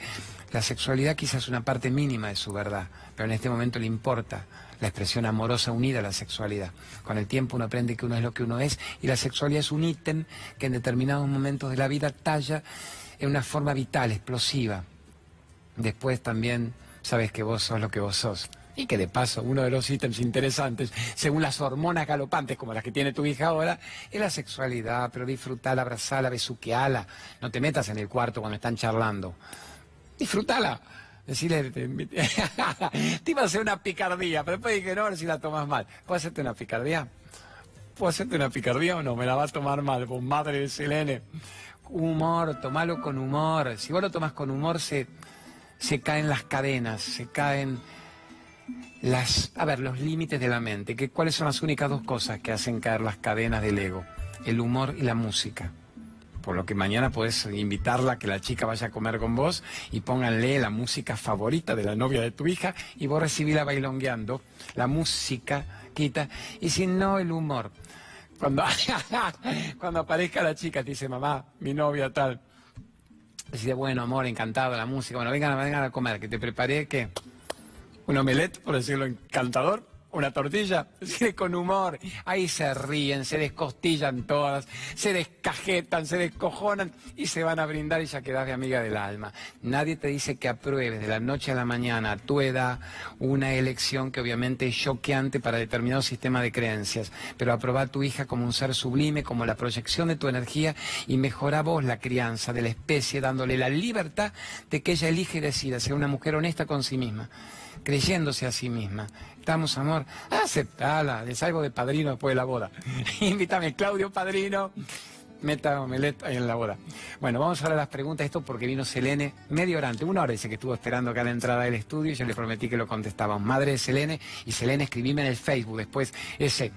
La sexualidad quizás es una parte mínima de su verdad, pero en este momento le importa la expresión amorosa unida a la sexualidad. Con el tiempo uno aprende que uno es lo que uno es y la sexualidad es un ítem que en determinados momentos de la vida talla en una forma vital, explosiva, después también sabes que vos sos lo que vos sos. Y que de paso, uno de los ítems interesantes, según las hormonas galopantes como las que tiene tu hija ahora, es la sexualidad, pero disfrutala, abrazala, besuqueala. No te metas en el cuarto cuando están charlando. Disfrutala. Decirle, te, iba a hacer una picardía, pero después dije, no, a ver si la tomas mal. ¿Puedo hacerte una picardía? ¿Puedo hacerte una picardía o no? Me la va a tomar mal, vos madre de Selene. Humor, tomalo con humor. Si vos lo tomas con humor, se se caen las cadenas, se caen las, a ver, los límites de la mente, que cuáles son las únicas dos cosas que hacen caer las cadenas del ego, el humor y la música. Por lo que mañana puedes invitarla a que la chica vaya a comer con vos y pónganle la música favorita de la novia de tu hija y vos recibíla bailongueando. La música quita y si no el humor. Cuando, cuando aparezca la chica te dice, mamá, mi novia tal, Decide, bueno, amor, encantado, la música. Bueno, vengan, vengan a comer, que te preparé, ¿qué? Un omelette, por decirlo encantador una tortilla, con humor. Ahí se ríen, se descostillan todas, se descajetan, se descojonan y se van a brindar y ya quedas de amiga del alma. Nadie te dice que apruebes de la noche a la mañana a tu edad una elección que obviamente es choqueante para determinado sistema de creencias, pero aprobar a tu hija como un ser sublime, como la proyección de tu energía y mejora vos la crianza de la especie, dándole la libertad de que ella elige y decida ser una mujer honesta con sí misma creyéndose a sí misma. Estamos, amor, aceptala, le salgo de padrino después de la boda. Invítame, Claudio, padrino. Meta omelette en la boda. Bueno, vamos a a las preguntas. Esto porque vino Selene medio hora antes, una hora dice que estuvo esperando acá a la entrada del estudio y yo le prometí que lo contestábamos. Madre de Selene y Selene escribime en el Facebook después ese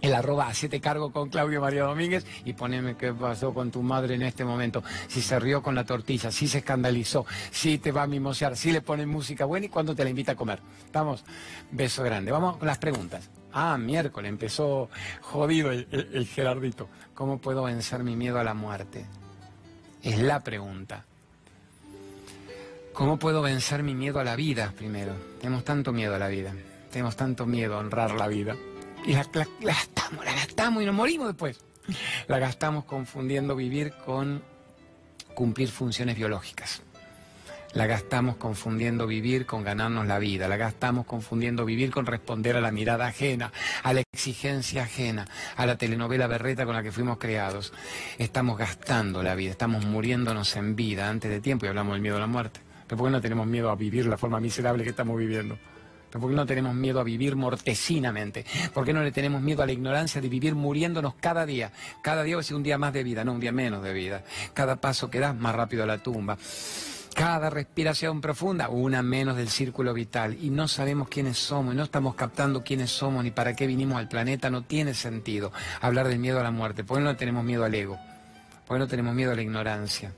el arroba siete cargo con Claudio María Domínguez y poneme qué pasó con tu madre en este momento, si se rió con la tortilla, si se escandalizó, si te va a mimosear, si le ponen música buena y cuándo te la invita a comer. Vamos, beso grande. Vamos con las preguntas. Ah, miércoles, empezó jodido el, el Gerardito. ¿Cómo puedo vencer mi miedo a la muerte? Es la pregunta. ¿Cómo puedo vencer mi miedo a la vida primero? Tenemos tanto miedo a la vida, tenemos tanto miedo a honrar la vida y la, gastamos, la gastamos y nos morimos después. La gastamos confundiendo vivir con cumplir funciones biológicas. La gastamos confundiendo vivir con ganarnos la vida. La gastamos confundiendo vivir con responder a la mirada ajena, a la exigencia ajena, a la telenovela berreta con la que fuimos creados. Estamos gastando la vida, estamos muriéndonos en vida antes de tiempo y hablamos del miedo a la muerte. Pero ¿por qué no tenemos miedo a vivir la forma miserable que estamos viviendo? ¿Pero por qué no tenemos miedo a vivir mortecinamente? ¿Por qué no le tenemos miedo a la ignorancia de vivir muriéndonos cada día? Cada día va a ser un día más de vida, no un día menos de vida. Cada paso que das más rápido a la tumba. Cada respiración profunda, una menos del círculo vital. Y no sabemos quiénes somos, y no estamos captando quiénes somos ni para qué vinimos al planeta. No tiene sentido hablar del miedo a la muerte. ¿Por qué no tenemos miedo al ego? ¿Por qué no tenemos miedo a la ignorancia?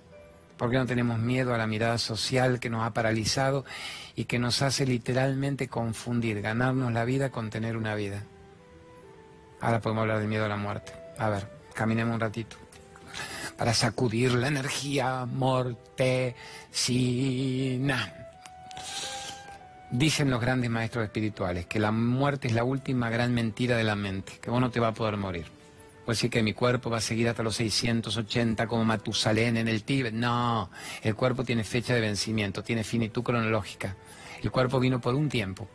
¿Por qué no tenemos miedo a la mirada social que nos ha paralizado y que nos hace literalmente confundir, ganarnos la vida con tener una vida? Ahora podemos hablar del miedo a la muerte. A ver, caminemos un ratito. Para sacudir la energía mortecina. Dicen los grandes maestros espirituales que la muerte es la última gran mentira de la mente, que vos no te vas a poder morir. Puede decir que mi cuerpo va a seguir hasta los 680 como Matusalén en el Tíbet. No, el cuerpo tiene fecha de vencimiento, tiene finitud cronológica. El cuerpo vino por un tiempo.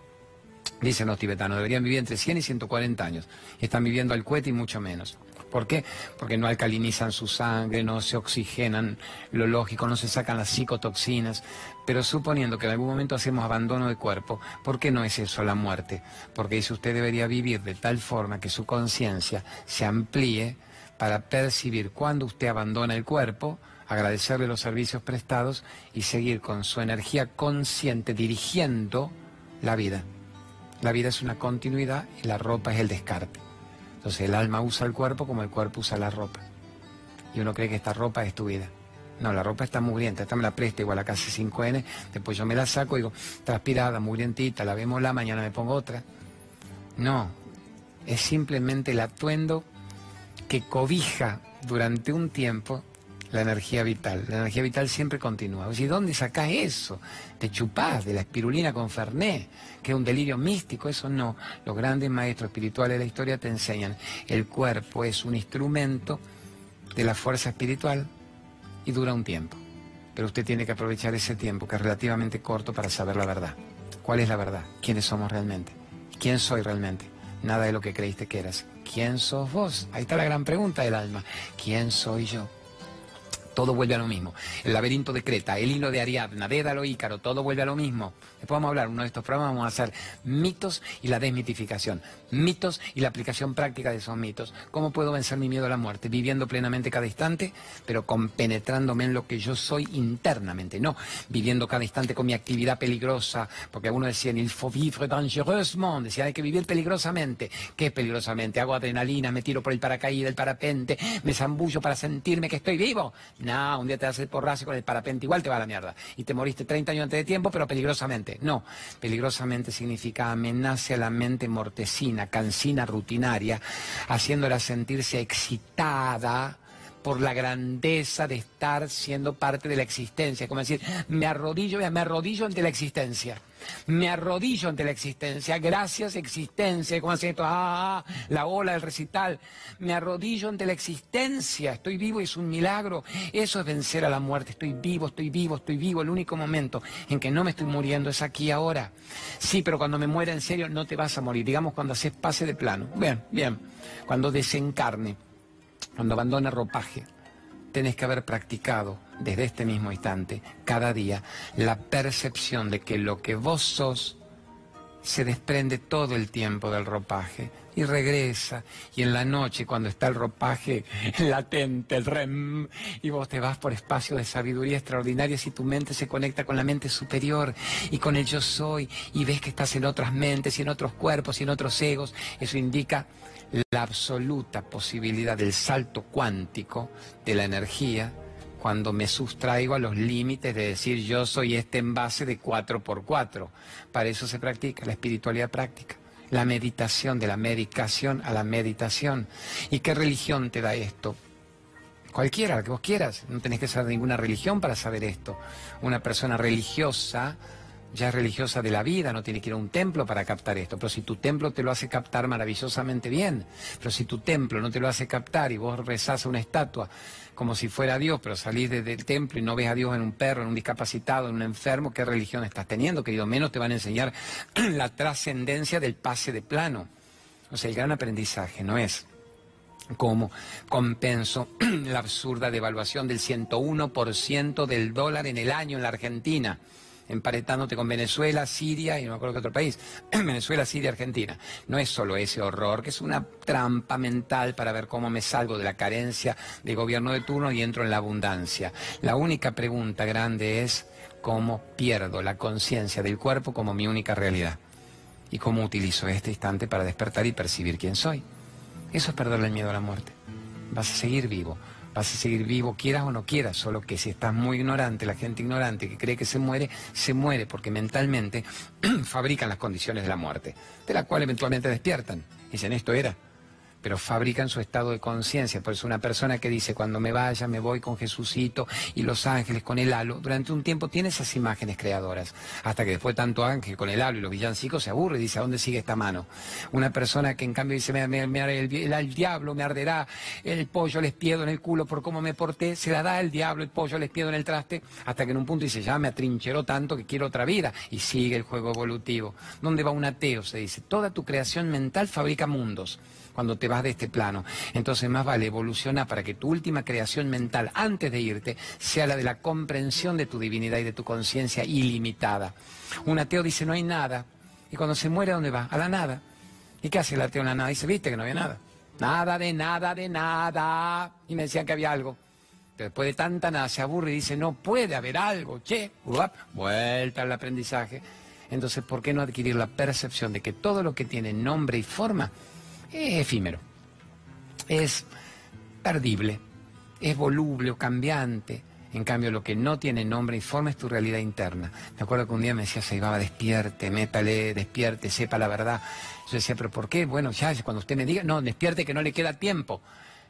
Dicen los tibetanos, deberían vivir entre 100 y 140 años. están viviendo al cohete y mucho menos. ¿Por qué? Porque no alcalinizan su sangre, no se oxigenan lo lógico, no se sacan las psicotoxinas. Pero suponiendo que en algún momento hacemos abandono de cuerpo, ¿por qué no es eso la muerte? Porque dice usted debería vivir de tal forma que su conciencia se amplíe para percibir cuando usted abandona el cuerpo, agradecerle los servicios prestados y seguir con su energía consciente dirigiendo la vida. La vida es una continuidad y la ropa es el descarte. Entonces el alma usa el cuerpo como el cuerpo usa la ropa. Y uno cree que esta ropa es tu vida. No, la ropa está mugrienta, esta me la presta igual a casi 5N, después yo me la saco y digo, transpirada, mugrientita, la vemos la, mañana me pongo otra. No, es simplemente el atuendo que cobija durante un tiempo la energía vital. La energía vital siempre continúa. ¿Y dónde sacás eso? Te chupás de la espirulina con Fernet, que es un delirio místico. Eso no. Los grandes maestros espirituales de la historia te enseñan. El cuerpo es un instrumento de la fuerza espiritual y dura un tiempo. Pero usted tiene que aprovechar ese tiempo, que es relativamente corto, para saber la verdad. ¿Cuál es la verdad? ¿Quiénes somos realmente? ¿Quién soy realmente? Nada de lo que creíste que eras. ¿Quién sos vos? Ahí está la gran pregunta del alma. ¿Quién soy yo? Todo vuelve a lo mismo. El laberinto de Creta, el hilo de Ariadna, Dédalo, Ícaro, todo vuelve a lo mismo. Después vamos a hablar, uno de estos programas vamos a hacer mitos y la desmitificación, mitos y la aplicación práctica de esos mitos. ¿Cómo puedo vencer mi miedo a la muerte? Viviendo plenamente cada instante, pero compenetrándome en lo que yo soy internamente, no viviendo cada instante con mi actividad peligrosa, porque algunos decían, il faut vivre dangereusement, decían, hay que vivir peligrosamente. ¿Qué es peligrosamente? Hago adrenalina, me tiro por el paracaídas, el parapente, me zambullo para sentirme que estoy vivo. No, un día te a hacer porrazo con el parapente, igual te va a la mierda. Y te moriste 30 años antes de tiempo, pero peligrosamente. No, peligrosamente significa amenaza a la mente mortecina, cansina, rutinaria, haciéndola sentirse excitada por la grandeza de estar siendo parte de la existencia. Como decir, me arrodillo, me arrodillo ante la existencia. Me arrodillo ante la existencia. Gracias, existencia. Como hace esto, ah, la ola del recital. Me arrodillo ante la existencia. Estoy vivo y es un milagro. Eso es vencer a la muerte. Estoy vivo, estoy vivo, estoy vivo. El único momento en que no me estoy muriendo es aquí ahora. Sí, pero cuando me muera en serio no te vas a morir. Digamos cuando haces pase de plano. Bien, bien. Cuando desencarne cuando abandona ropaje, tenés que haber practicado desde este mismo instante, cada día, la percepción de que lo que vos sos se desprende todo el tiempo del ropaje y regresa. Y en la noche, cuando está el ropaje latente, el REM, y vos te vas por espacios de sabiduría extraordinaria, si tu mente se conecta con la mente superior y con el yo soy, y ves que estás en otras mentes y en otros cuerpos y en otros egos, eso indica la absoluta posibilidad del salto cuántico de la energía cuando me sustraigo a los límites de decir yo soy este envase de 4x4. Para eso se practica la espiritualidad práctica, la meditación, de la medicación a la meditación. ¿Y qué religión te da esto? Cualquiera, la que vos quieras. No tenés que ser ninguna religión para saber esto. Una persona religiosa ya es religiosa de la vida, no tiene que ir a un templo para captar esto. Pero si tu templo te lo hace captar maravillosamente bien, pero si tu templo no te lo hace captar y vos rezás a una estatua como si fuera Dios, pero salís del templo y no ves a Dios en un perro, en un discapacitado, en un enfermo, ¿qué religión estás teniendo? Querido, menos te van a enseñar la trascendencia del pase de plano. O sea, el gran aprendizaje no es como compenso la absurda devaluación del 101% del dólar en el año en la Argentina emparetándote con Venezuela, Siria y no me acuerdo qué otro país. Venezuela, Siria, Argentina. No es solo ese horror, que es una trampa mental para ver cómo me salgo de la carencia de gobierno de turno y entro en la abundancia. La única pregunta grande es cómo pierdo la conciencia del cuerpo como mi única realidad y cómo utilizo este instante para despertar y percibir quién soy. Eso es perderle el miedo a la muerte. Vas a seguir vivo, vas a seguir vivo, quieras o no quieras, solo que si estás muy ignorante, la gente ignorante que cree que se muere, se muere porque mentalmente fabrican las condiciones de la muerte, de la cual eventualmente despiertan. Dicen, esto era pero fabrican su estado de conciencia. Por eso una persona que dice, cuando me vaya, me voy con Jesucito y los ángeles con el halo, durante un tiempo tiene esas imágenes creadoras, hasta que después tanto ángel con el halo y los villancicos se aburre y dice, ¿a dónde sigue esta mano? Una persona que en cambio dice, me, el, diablo me arderá, el pollo les piedo en el culo por cómo me porté, se la da el diablo, el pollo les piedo en el traste, hasta que en un punto dice, ya me atrincheró tanto que quiero otra vida, y sigue el juego evolutivo. ¿Dónde va un ateo? Se dice, toda tu creación mental fabrica mundos cuando te vas de este plano. Entonces más vale evolucionar para que tu última creación mental antes de irte sea la de la comprensión de tu divinidad y de tu conciencia ilimitada. Un ateo dice no hay nada. Y cuando se muere, ¿a dónde va? A la nada. ¿Y qué hace el ateo en la nada? Dice, viste que no había nada. Nada de nada de nada. Y me decían que había algo. Pero después de tanta nada se aburre y dice, no puede haber algo, che. vuelta al aprendizaje. Entonces, ¿por qué no adquirir la percepción de que todo lo que tiene nombre y forma efímero, es perdible, es voluble o cambiante. En cambio, lo que no tiene nombre y forma es tu realidad interna. Me acuerdo que un día me decía, se iba, despierte, métale, despierte, sepa la verdad. Yo decía, pero ¿por qué? Bueno, ya, cuando usted me diga, no, despierte que no le queda tiempo.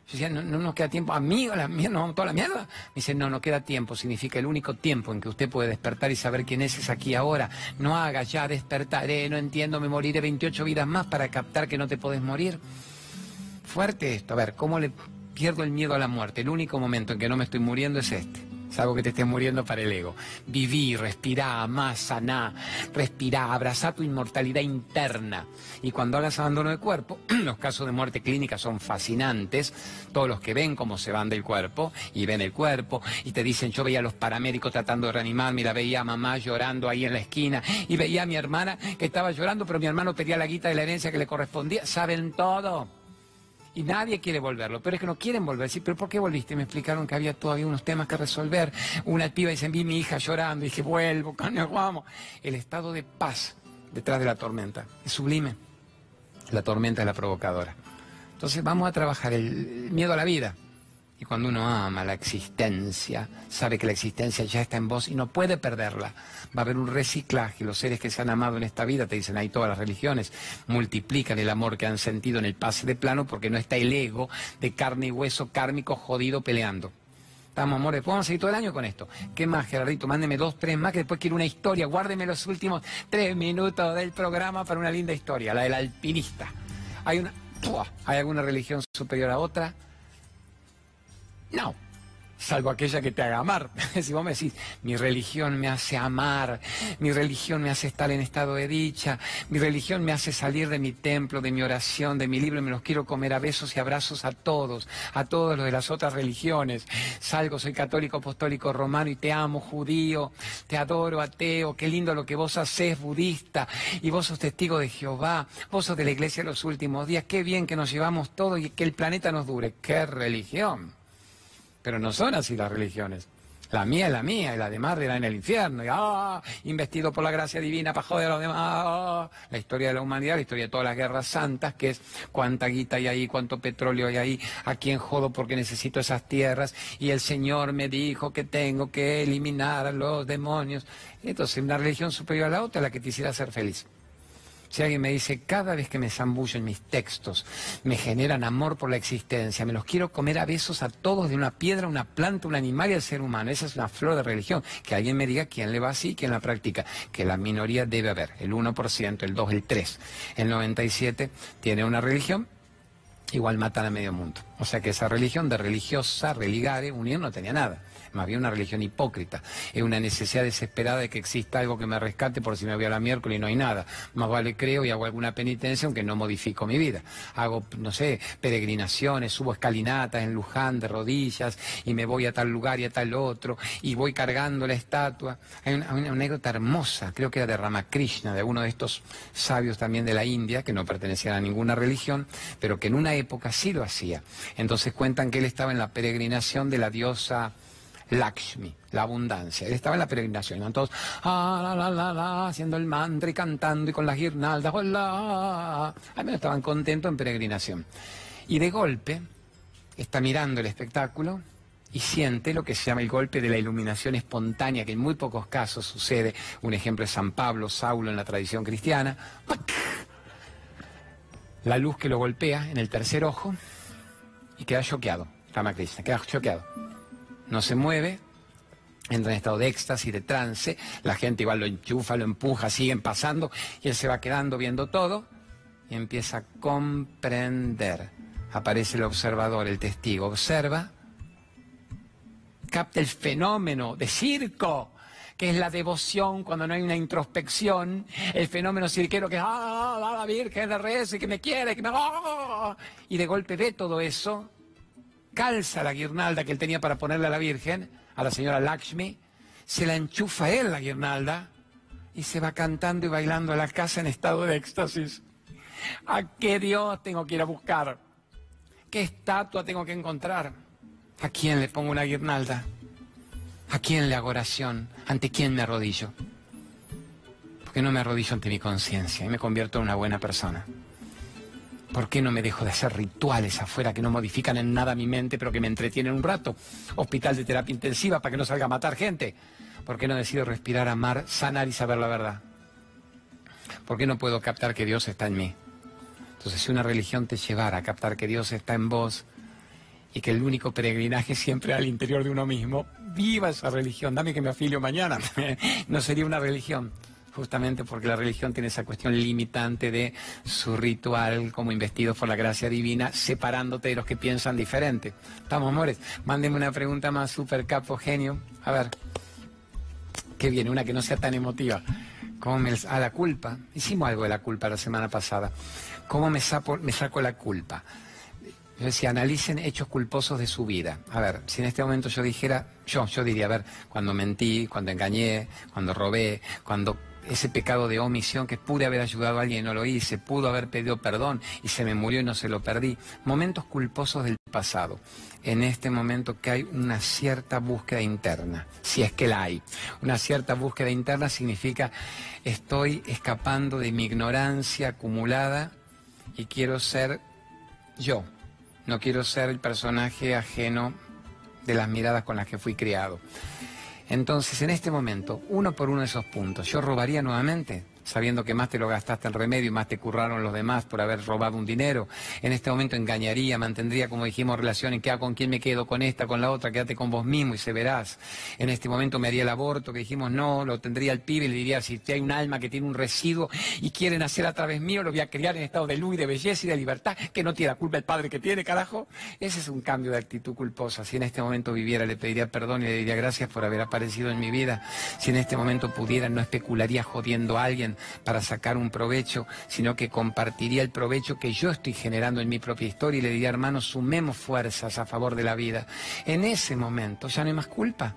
Yo decía, no, no nos queda tiempo. Amigo, la mierda, no, toda la mierda. Me dice, no, no queda tiempo. Significa el único tiempo en que usted puede despertar y saber quién es, es aquí ahora. No haga ya, despertaré, no entiendo, me moriré 28 vidas más para captar que no te podés morir. Fuerte esto. A ver, ¿cómo le pierdo el miedo a la muerte? El único momento en que no me estoy muriendo es este algo que te estés muriendo para el ego. Viví, respirá, amá, saná, respirá, abrazá tu inmortalidad interna. Y cuando hagas abandono de cuerpo, los casos de muerte clínica son fascinantes. Todos los que ven cómo se van del cuerpo y ven el cuerpo y te dicen, yo veía a los paramédicos tratando de reanimarme la veía a mamá llorando ahí en la esquina y veía a mi hermana que estaba llorando, pero mi hermano pedía la guita de la herencia que le correspondía. Saben todo y nadie quiere volverlo, pero es que no quieren volver. Sí, pero ¿por qué volviste? Me explicaron que había todavía unos temas que resolver. Una piba dice, vi mi hija llorando, y dije, vuelvo, coño, vamos. El estado de paz detrás de la tormenta es sublime. La tormenta es la provocadora. Entonces vamos a trabajar el miedo a la vida. Y cuando uno ama la existencia, sabe que la existencia ya está en vos y no puede perderla. Va a haber un reciclaje. Los seres que se han amado en esta vida, te dicen ahí todas las religiones, multiplican el amor que han sentido en el pase de plano porque no está el ego de carne y hueso kármico jodido peleando. Estamos, amores, podemos seguir todo el año con esto. ¿Qué más, Gerardito? Mándeme dos, tres más, que después quiero una historia. Guárdeme los últimos tres minutos del programa para una linda historia, la del alpinista. ¿Hay, una, ¿hay alguna religión superior a otra? No salvo aquella que te haga amar. si vos me decís, mi religión me hace amar, mi religión me hace estar en estado de dicha, mi religión me hace salir de mi templo, de mi oración, de mi libro, y me los quiero comer a besos y abrazos a todos, a todos los de las otras religiones. Salgo, soy católico, apostólico, romano y te amo, judío, te adoro, ateo, qué lindo lo que vos haces, budista, y vos sos testigo de Jehová, vos sos de la iglesia de los últimos días, qué bien que nos llevamos todo y que el planeta nos dure. ¡Qué religión! Pero no son así las religiones. La mía es la mía y la demás era en el infierno. Y, ah, investido por la gracia divina para joder a los demás. Ah, la historia de la humanidad, la historia de todas las guerras santas, que es cuánta guita hay ahí, cuánto petróleo hay ahí, a quién jodo porque necesito esas tierras. Y el Señor me dijo que tengo que eliminar a los demonios. Entonces, una religión superior a la otra, la que quisiera hacer feliz. Si alguien me dice, cada vez que me zambullo en mis textos, me generan amor por la existencia, me los quiero comer a besos a todos de una piedra, una planta, un animal y al ser humano. Esa es una flor de religión. Que alguien me diga quién le va así y quién la practica. Que la minoría debe haber, el 1%, el 2, el 3. El 97 tiene una religión, igual matan a medio mundo. O sea que esa religión de religiosa, religare, unir no tenía nada más bien una religión hipócrita. Es una necesidad desesperada de que exista algo que me rescate por si me voy a la miércoles y no hay nada. Más vale creo y hago alguna penitencia aunque no modifico mi vida. Hago, no sé, peregrinaciones, subo escalinatas en Luján de rodillas y me voy a tal lugar y a tal otro y voy cargando la estatua. Hay una, anécdota hermosa, creo que era de Ramakrishna, de uno de estos sabios también de la India, que no pertenecían a ninguna religión, pero que en una época sí lo hacía. Entonces cuentan que él estaba en la peregrinación de la diosa Lakshmi, la abundancia. Él estaba en la peregrinación, iban todos ah, la, la, la, la, haciendo el mantra y cantando y con las guirnaldas, hola. Al menos estaban contentos en peregrinación. Y de golpe está mirando el espectáculo y siente lo que se llama el golpe de la iluminación espontánea, que en muy pocos casos sucede. Un ejemplo es San Pablo, Saulo en la tradición cristiana. La luz que lo golpea en el tercer ojo y queda choqueado. Ramakrishna, queda choqueado no se mueve, entra en estado de éxtasis, de trance, la gente igual lo enchufa, lo empuja, siguen pasando y él se va quedando viendo todo y empieza a comprender. Aparece el observador, el testigo, observa, capta el fenómeno de circo, que es la devoción cuando no hay una introspección, el fenómeno cirquero que ah, la Virgen de Reyes, que me quiere, que me ah", y de golpe ve todo eso calza la guirnalda que él tenía para ponerle a la Virgen, a la señora Lakshmi, se la enchufa él la guirnalda y se va cantando y bailando a la casa en estado de éxtasis. ¿A qué Dios tengo que ir a buscar? ¿Qué estatua tengo que encontrar? ¿A quién le pongo una guirnalda? ¿A quién le hago oración? ¿Ante quién me arrodillo? Porque no me arrodillo ante mi conciencia y me convierto en una buena persona. ¿Por qué no me dejo de hacer rituales afuera que no modifican en nada mi mente, pero que me entretienen un rato? Hospital de terapia intensiva para que no salga a matar gente. ¿Por qué no decido respirar, amar, sanar y saber la verdad? ¿Por qué no puedo captar que Dios está en mí? Entonces, si una religión te llevara a captar que Dios está en vos y que el único peregrinaje siempre al interior de uno mismo, viva esa religión, dame que me afilio mañana. no sería una religión justamente porque la religión tiene esa cuestión limitante de su ritual como investido por la gracia divina, separándote de los que piensan diferente. Estamos, amores. Mándenme una pregunta más super capo, genio. A ver, ¿qué viene? Una que no sea tan emotiva. ¿Cómo me... A la culpa. Hicimos algo de la culpa la semana pasada. ¿Cómo me, me saco la culpa? Yo decía, analicen hechos culposos de su vida. A ver, si en este momento yo dijera, yo, yo diría, a ver, cuando mentí, cuando engañé, cuando robé, cuando ese pecado de omisión que pude haber ayudado a alguien y no lo hice, pudo haber pedido perdón y se me murió y no se lo perdí. Momentos culposos del pasado. En este momento que hay una cierta búsqueda interna, si es que la hay. Una cierta búsqueda interna significa estoy escapando de mi ignorancia acumulada y quiero ser yo. No quiero ser el personaje ajeno de las miradas con las que fui criado. Entonces, en este momento, uno por uno de esos puntos, ¿yo robaría nuevamente? Sabiendo que más te lo gastaste en remedio y más te curraron los demás por haber robado un dinero. En este momento engañaría, mantendría, como dijimos, relaciones, ¿qué hago con quién me quedo? Con esta, con la otra, quédate con vos mismo y se verás. En este momento me haría el aborto, que dijimos no, lo tendría el pibe y le diría, si hay un alma que tiene un residuo y quieren hacer a través mío, lo voy a criar en estado de luz y de belleza y de libertad, que no tiene la culpa el padre que tiene, carajo. Ese es un cambio de actitud culposa. Si en este momento viviera, le pediría perdón y le diría gracias por haber aparecido en mi vida. Si en este momento pudiera, no especularía jodiendo a alguien para sacar un provecho, sino que compartiría el provecho que yo estoy generando en mi propia historia y le diría, hermanos, sumemos fuerzas a favor de la vida. En ese momento ya no hay más culpa.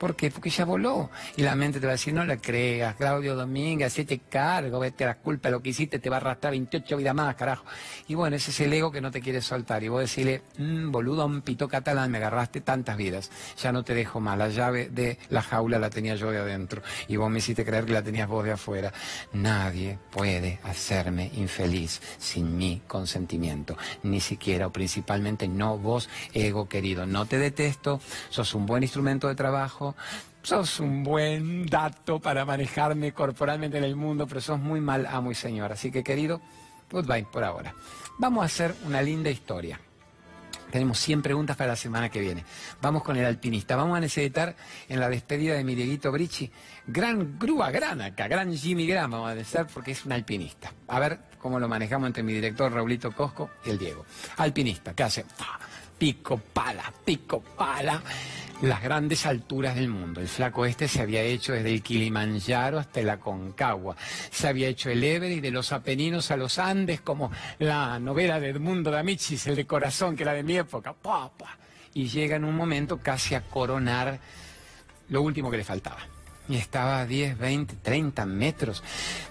¿Por qué? Porque ya voló. Y la mente te va a decir, no le creas, Claudio Domínguez, te cargo, vete a la culpa de lo que hiciste, te va a arrastrar 28 vidas más, carajo. Y bueno, ese es el ego que no te quiere soltar. Y vos decirle, mmm, boludo, un pito catalán, me agarraste tantas vidas. Ya no te dejo más. La llave de la jaula la tenía yo de adentro. Y vos me hiciste creer que la tenías vos de afuera. Nadie puede hacerme infeliz sin mi consentimiento. Ni siquiera, o principalmente no vos, ego querido. No te detesto, sos un buen instrumento de trabajo sos un buen dato para manejarme corporalmente en el mundo, pero sos muy mal amo y señor. Así que querido, goodbye por ahora. Vamos a hacer una linda historia. Tenemos 100 preguntas para la semana que viene. Vamos con el alpinista. Vamos a necesitar en la despedida de mi Dieguito Brici, gran grúa, gran acá, gran Jimmy Graham, vamos a decir, porque es un alpinista. A ver cómo lo manejamos entre mi director Raulito Cosco y el Diego. Alpinista, ¿qué hace? Pico, pala, pico, pala las grandes alturas del mundo. El flaco este se había hecho desde el Kilimanjaro hasta la Concagua. Se había hecho el Everest de los Apeninos a los Andes, como la novela de Edmundo D'Amicis, el de corazón, que era de mi época. Y llega en un momento casi a coronar lo último que le faltaba. Y estaba a 10, 20, 30 metros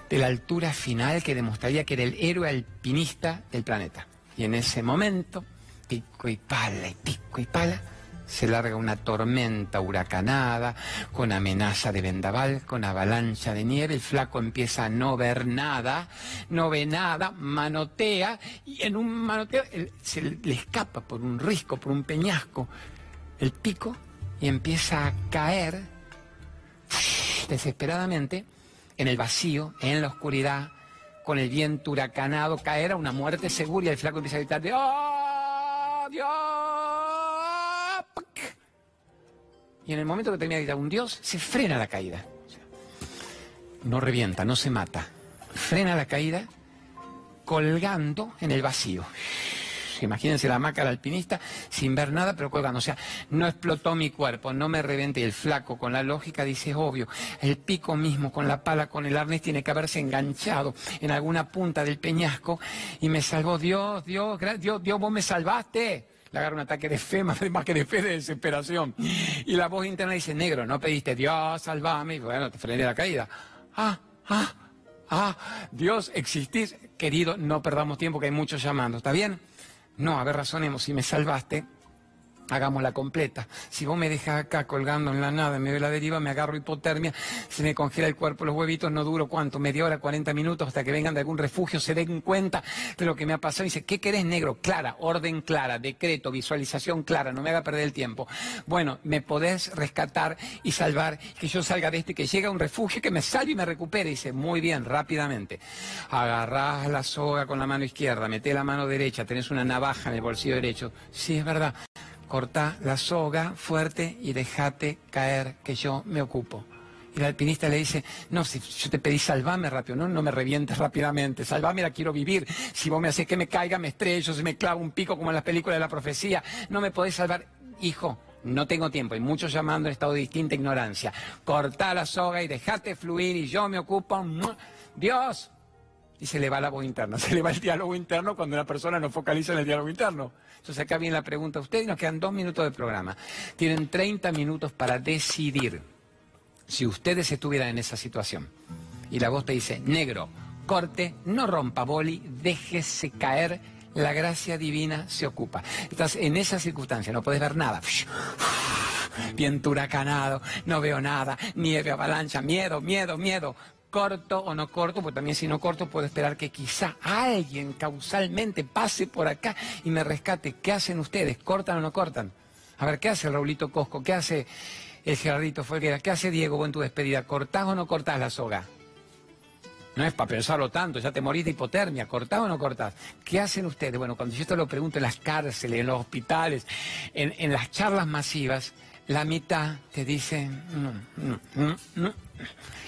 de la altura final que demostraría que era el héroe alpinista del planeta. Y en ese momento, pico y pala y pico y pala, se larga una tormenta huracanada, con amenaza de vendaval, con avalancha de nieve, el flaco empieza a no ver nada, no ve nada, manotea, y en un manoteo se le escapa por un risco, por un peñasco, el pico, y empieza a caer desesperadamente en el vacío, en la oscuridad, con el viento huracanado, caer a una muerte segura, y el flaco empieza a gritar, ¡Oh, Y en el momento que termina de un Dios, se frena la caída. No revienta, no se mata. Frena la caída colgando en el vacío. Imagínense la maca del alpinista sin ver nada, pero colgando. O sea, no explotó mi cuerpo, no me reventé. El flaco, con la lógica, dice, obvio, el pico mismo, con la pala, con el arnés, tiene que haberse enganchado en alguna punta del peñasco y me salvó Dios, Dios, Dios, Dios, vos me salvaste le agarra un ataque de fe, más, que de fe, de desesperación. Y la voz interna dice, negro, no pediste Dios, salvame, y bueno, te frené la caída. Ah, ah, ah, Dios, existís, querido, no perdamos tiempo que hay muchos llamando, ¿está bien? No, a ver, razonemos, si me salvaste, hagámosla completa. Si vos me dejas acá colgando en la nada, me veo la deriva, me agarro hipotermia, se me congela el cuerpo, los huevitos, no duro cuánto, media hora, 40 minutos, hasta que vengan de algún refugio, se den cuenta de lo que me ha pasado. Y dice, ¿qué querés negro? Clara, orden clara, decreto, visualización clara, no me haga perder el tiempo. Bueno, me podés rescatar y salvar, que yo salga de este, que llegue a un refugio, que me salve y me recupere. dice, muy bien, rápidamente. Agarrás la soga con la mano izquierda, meté la mano derecha, tenés una navaja en el bolsillo derecho. Sí, es verdad corta la soga fuerte y déjate caer que yo me ocupo. Y el alpinista le dice, no, si yo te pedí salvame rápido, no, no me revientes rápidamente, salvame, la quiero vivir. Si vos me haces que me caiga, me estrello, si me clavo un pico como en las películas de la profecía, no me podés salvar. Hijo, no tengo tiempo, hay muchos llamando en estado de distinta ignorancia. Corta la soga y déjate fluir y yo me ocupo. Dios, y se le va la voz interna, se le va el diálogo interno cuando una persona no focaliza en el diálogo interno. Entonces acá viene la pregunta a ustedes, nos quedan dos minutos de programa. Tienen 30 minutos para decidir si ustedes estuvieran en esa situación. Y la voz te dice, negro, corte, no rompa boli, déjese caer, la gracia divina se ocupa. Estás en esa circunstancia, no puedes ver nada. Viento huracanado, no veo nada, nieve, avalancha, miedo, miedo, miedo corto o no corto, pues también si no corto puedo esperar que quizá alguien causalmente pase por acá y me rescate. ¿Qué hacen ustedes? ¿Cortan o no cortan? A ver, ¿qué hace el Raulito Cosco? ¿Qué hace el Gerardito Folguera? ¿Qué hace Diego en tu despedida? ¿Cortás o no cortás la soga? No es para pensarlo tanto, ya te morís de hipotermia, ¿cortás o no cortás? ¿Qué hacen ustedes? Bueno, cuando yo esto lo pregunto en las cárceles, en los hospitales, en, en las charlas masivas, la mitad te dice, no, no, no, no.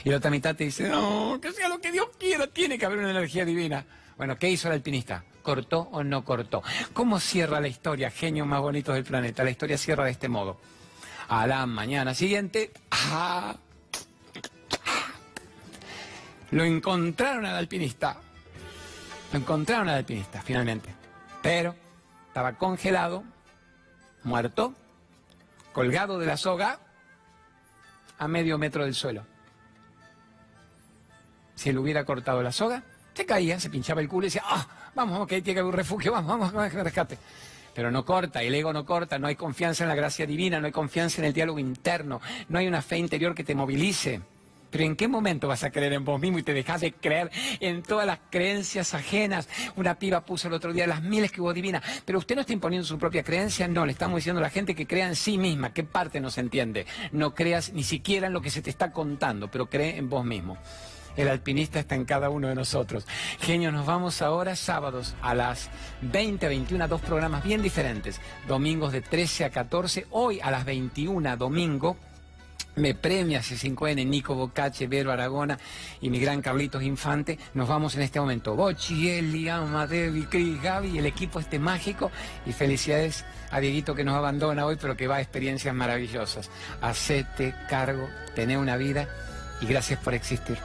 Y la otra mitad te dice, no, que sea lo que Dios quiera, tiene que haber una energía divina. Bueno, ¿qué hizo el alpinista? ¿Cortó o no cortó? ¿Cómo cierra la historia, genios más bonitos del planeta? La historia cierra de este modo. A la mañana siguiente, ah, lo encontraron al alpinista. Lo encontraron al alpinista, finalmente. Pero estaba congelado, muerto, colgado de la soga a medio metro del suelo. Si él hubiera cortado la soga, se caía, se pinchaba el culo y decía, ah, vamos, ok, tiene que haber un refugio, vamos, vamos, vamos, que rescate. Pero no corta, el ego no corta, no hay confianza en la gracia divina, no hay confianza en el diálogo interno, no hay una fe interior que te movilice. Pero ¿en qué momento vas a creer en vos mismo y te dejas de creer en todas las creencias ajenas? Una piba puso el otro día las miles que hubo divina. Pero usted no está imponiendo su propia creencia, no, le estamos diciendo a la gente que crea en sí misma. ¿Qué parte no se entiende? No creas ni siquiera en lo que se te está contando, pero cree en vos mismo. El alpinista está en cada uno de nosotros. Genio, nos vamos ahora sábados a las 20, 21, dos programas bien diferentes. Domingos de 13 a 14. Hoy a las 21, domingo. Me premia C5N, Nico Bocache, Vero Aragona y mi gran Carlitos Infante. Nos vamos en este momento. Bochi, Eli, Ama, Debbie, Cris, Gaby el equipo este mágico. Y felicidades a Dieguito que nos abandona hoy, pero que va a experiencias maravillosas. Hacete cargo, tener una vida y gracias por existir.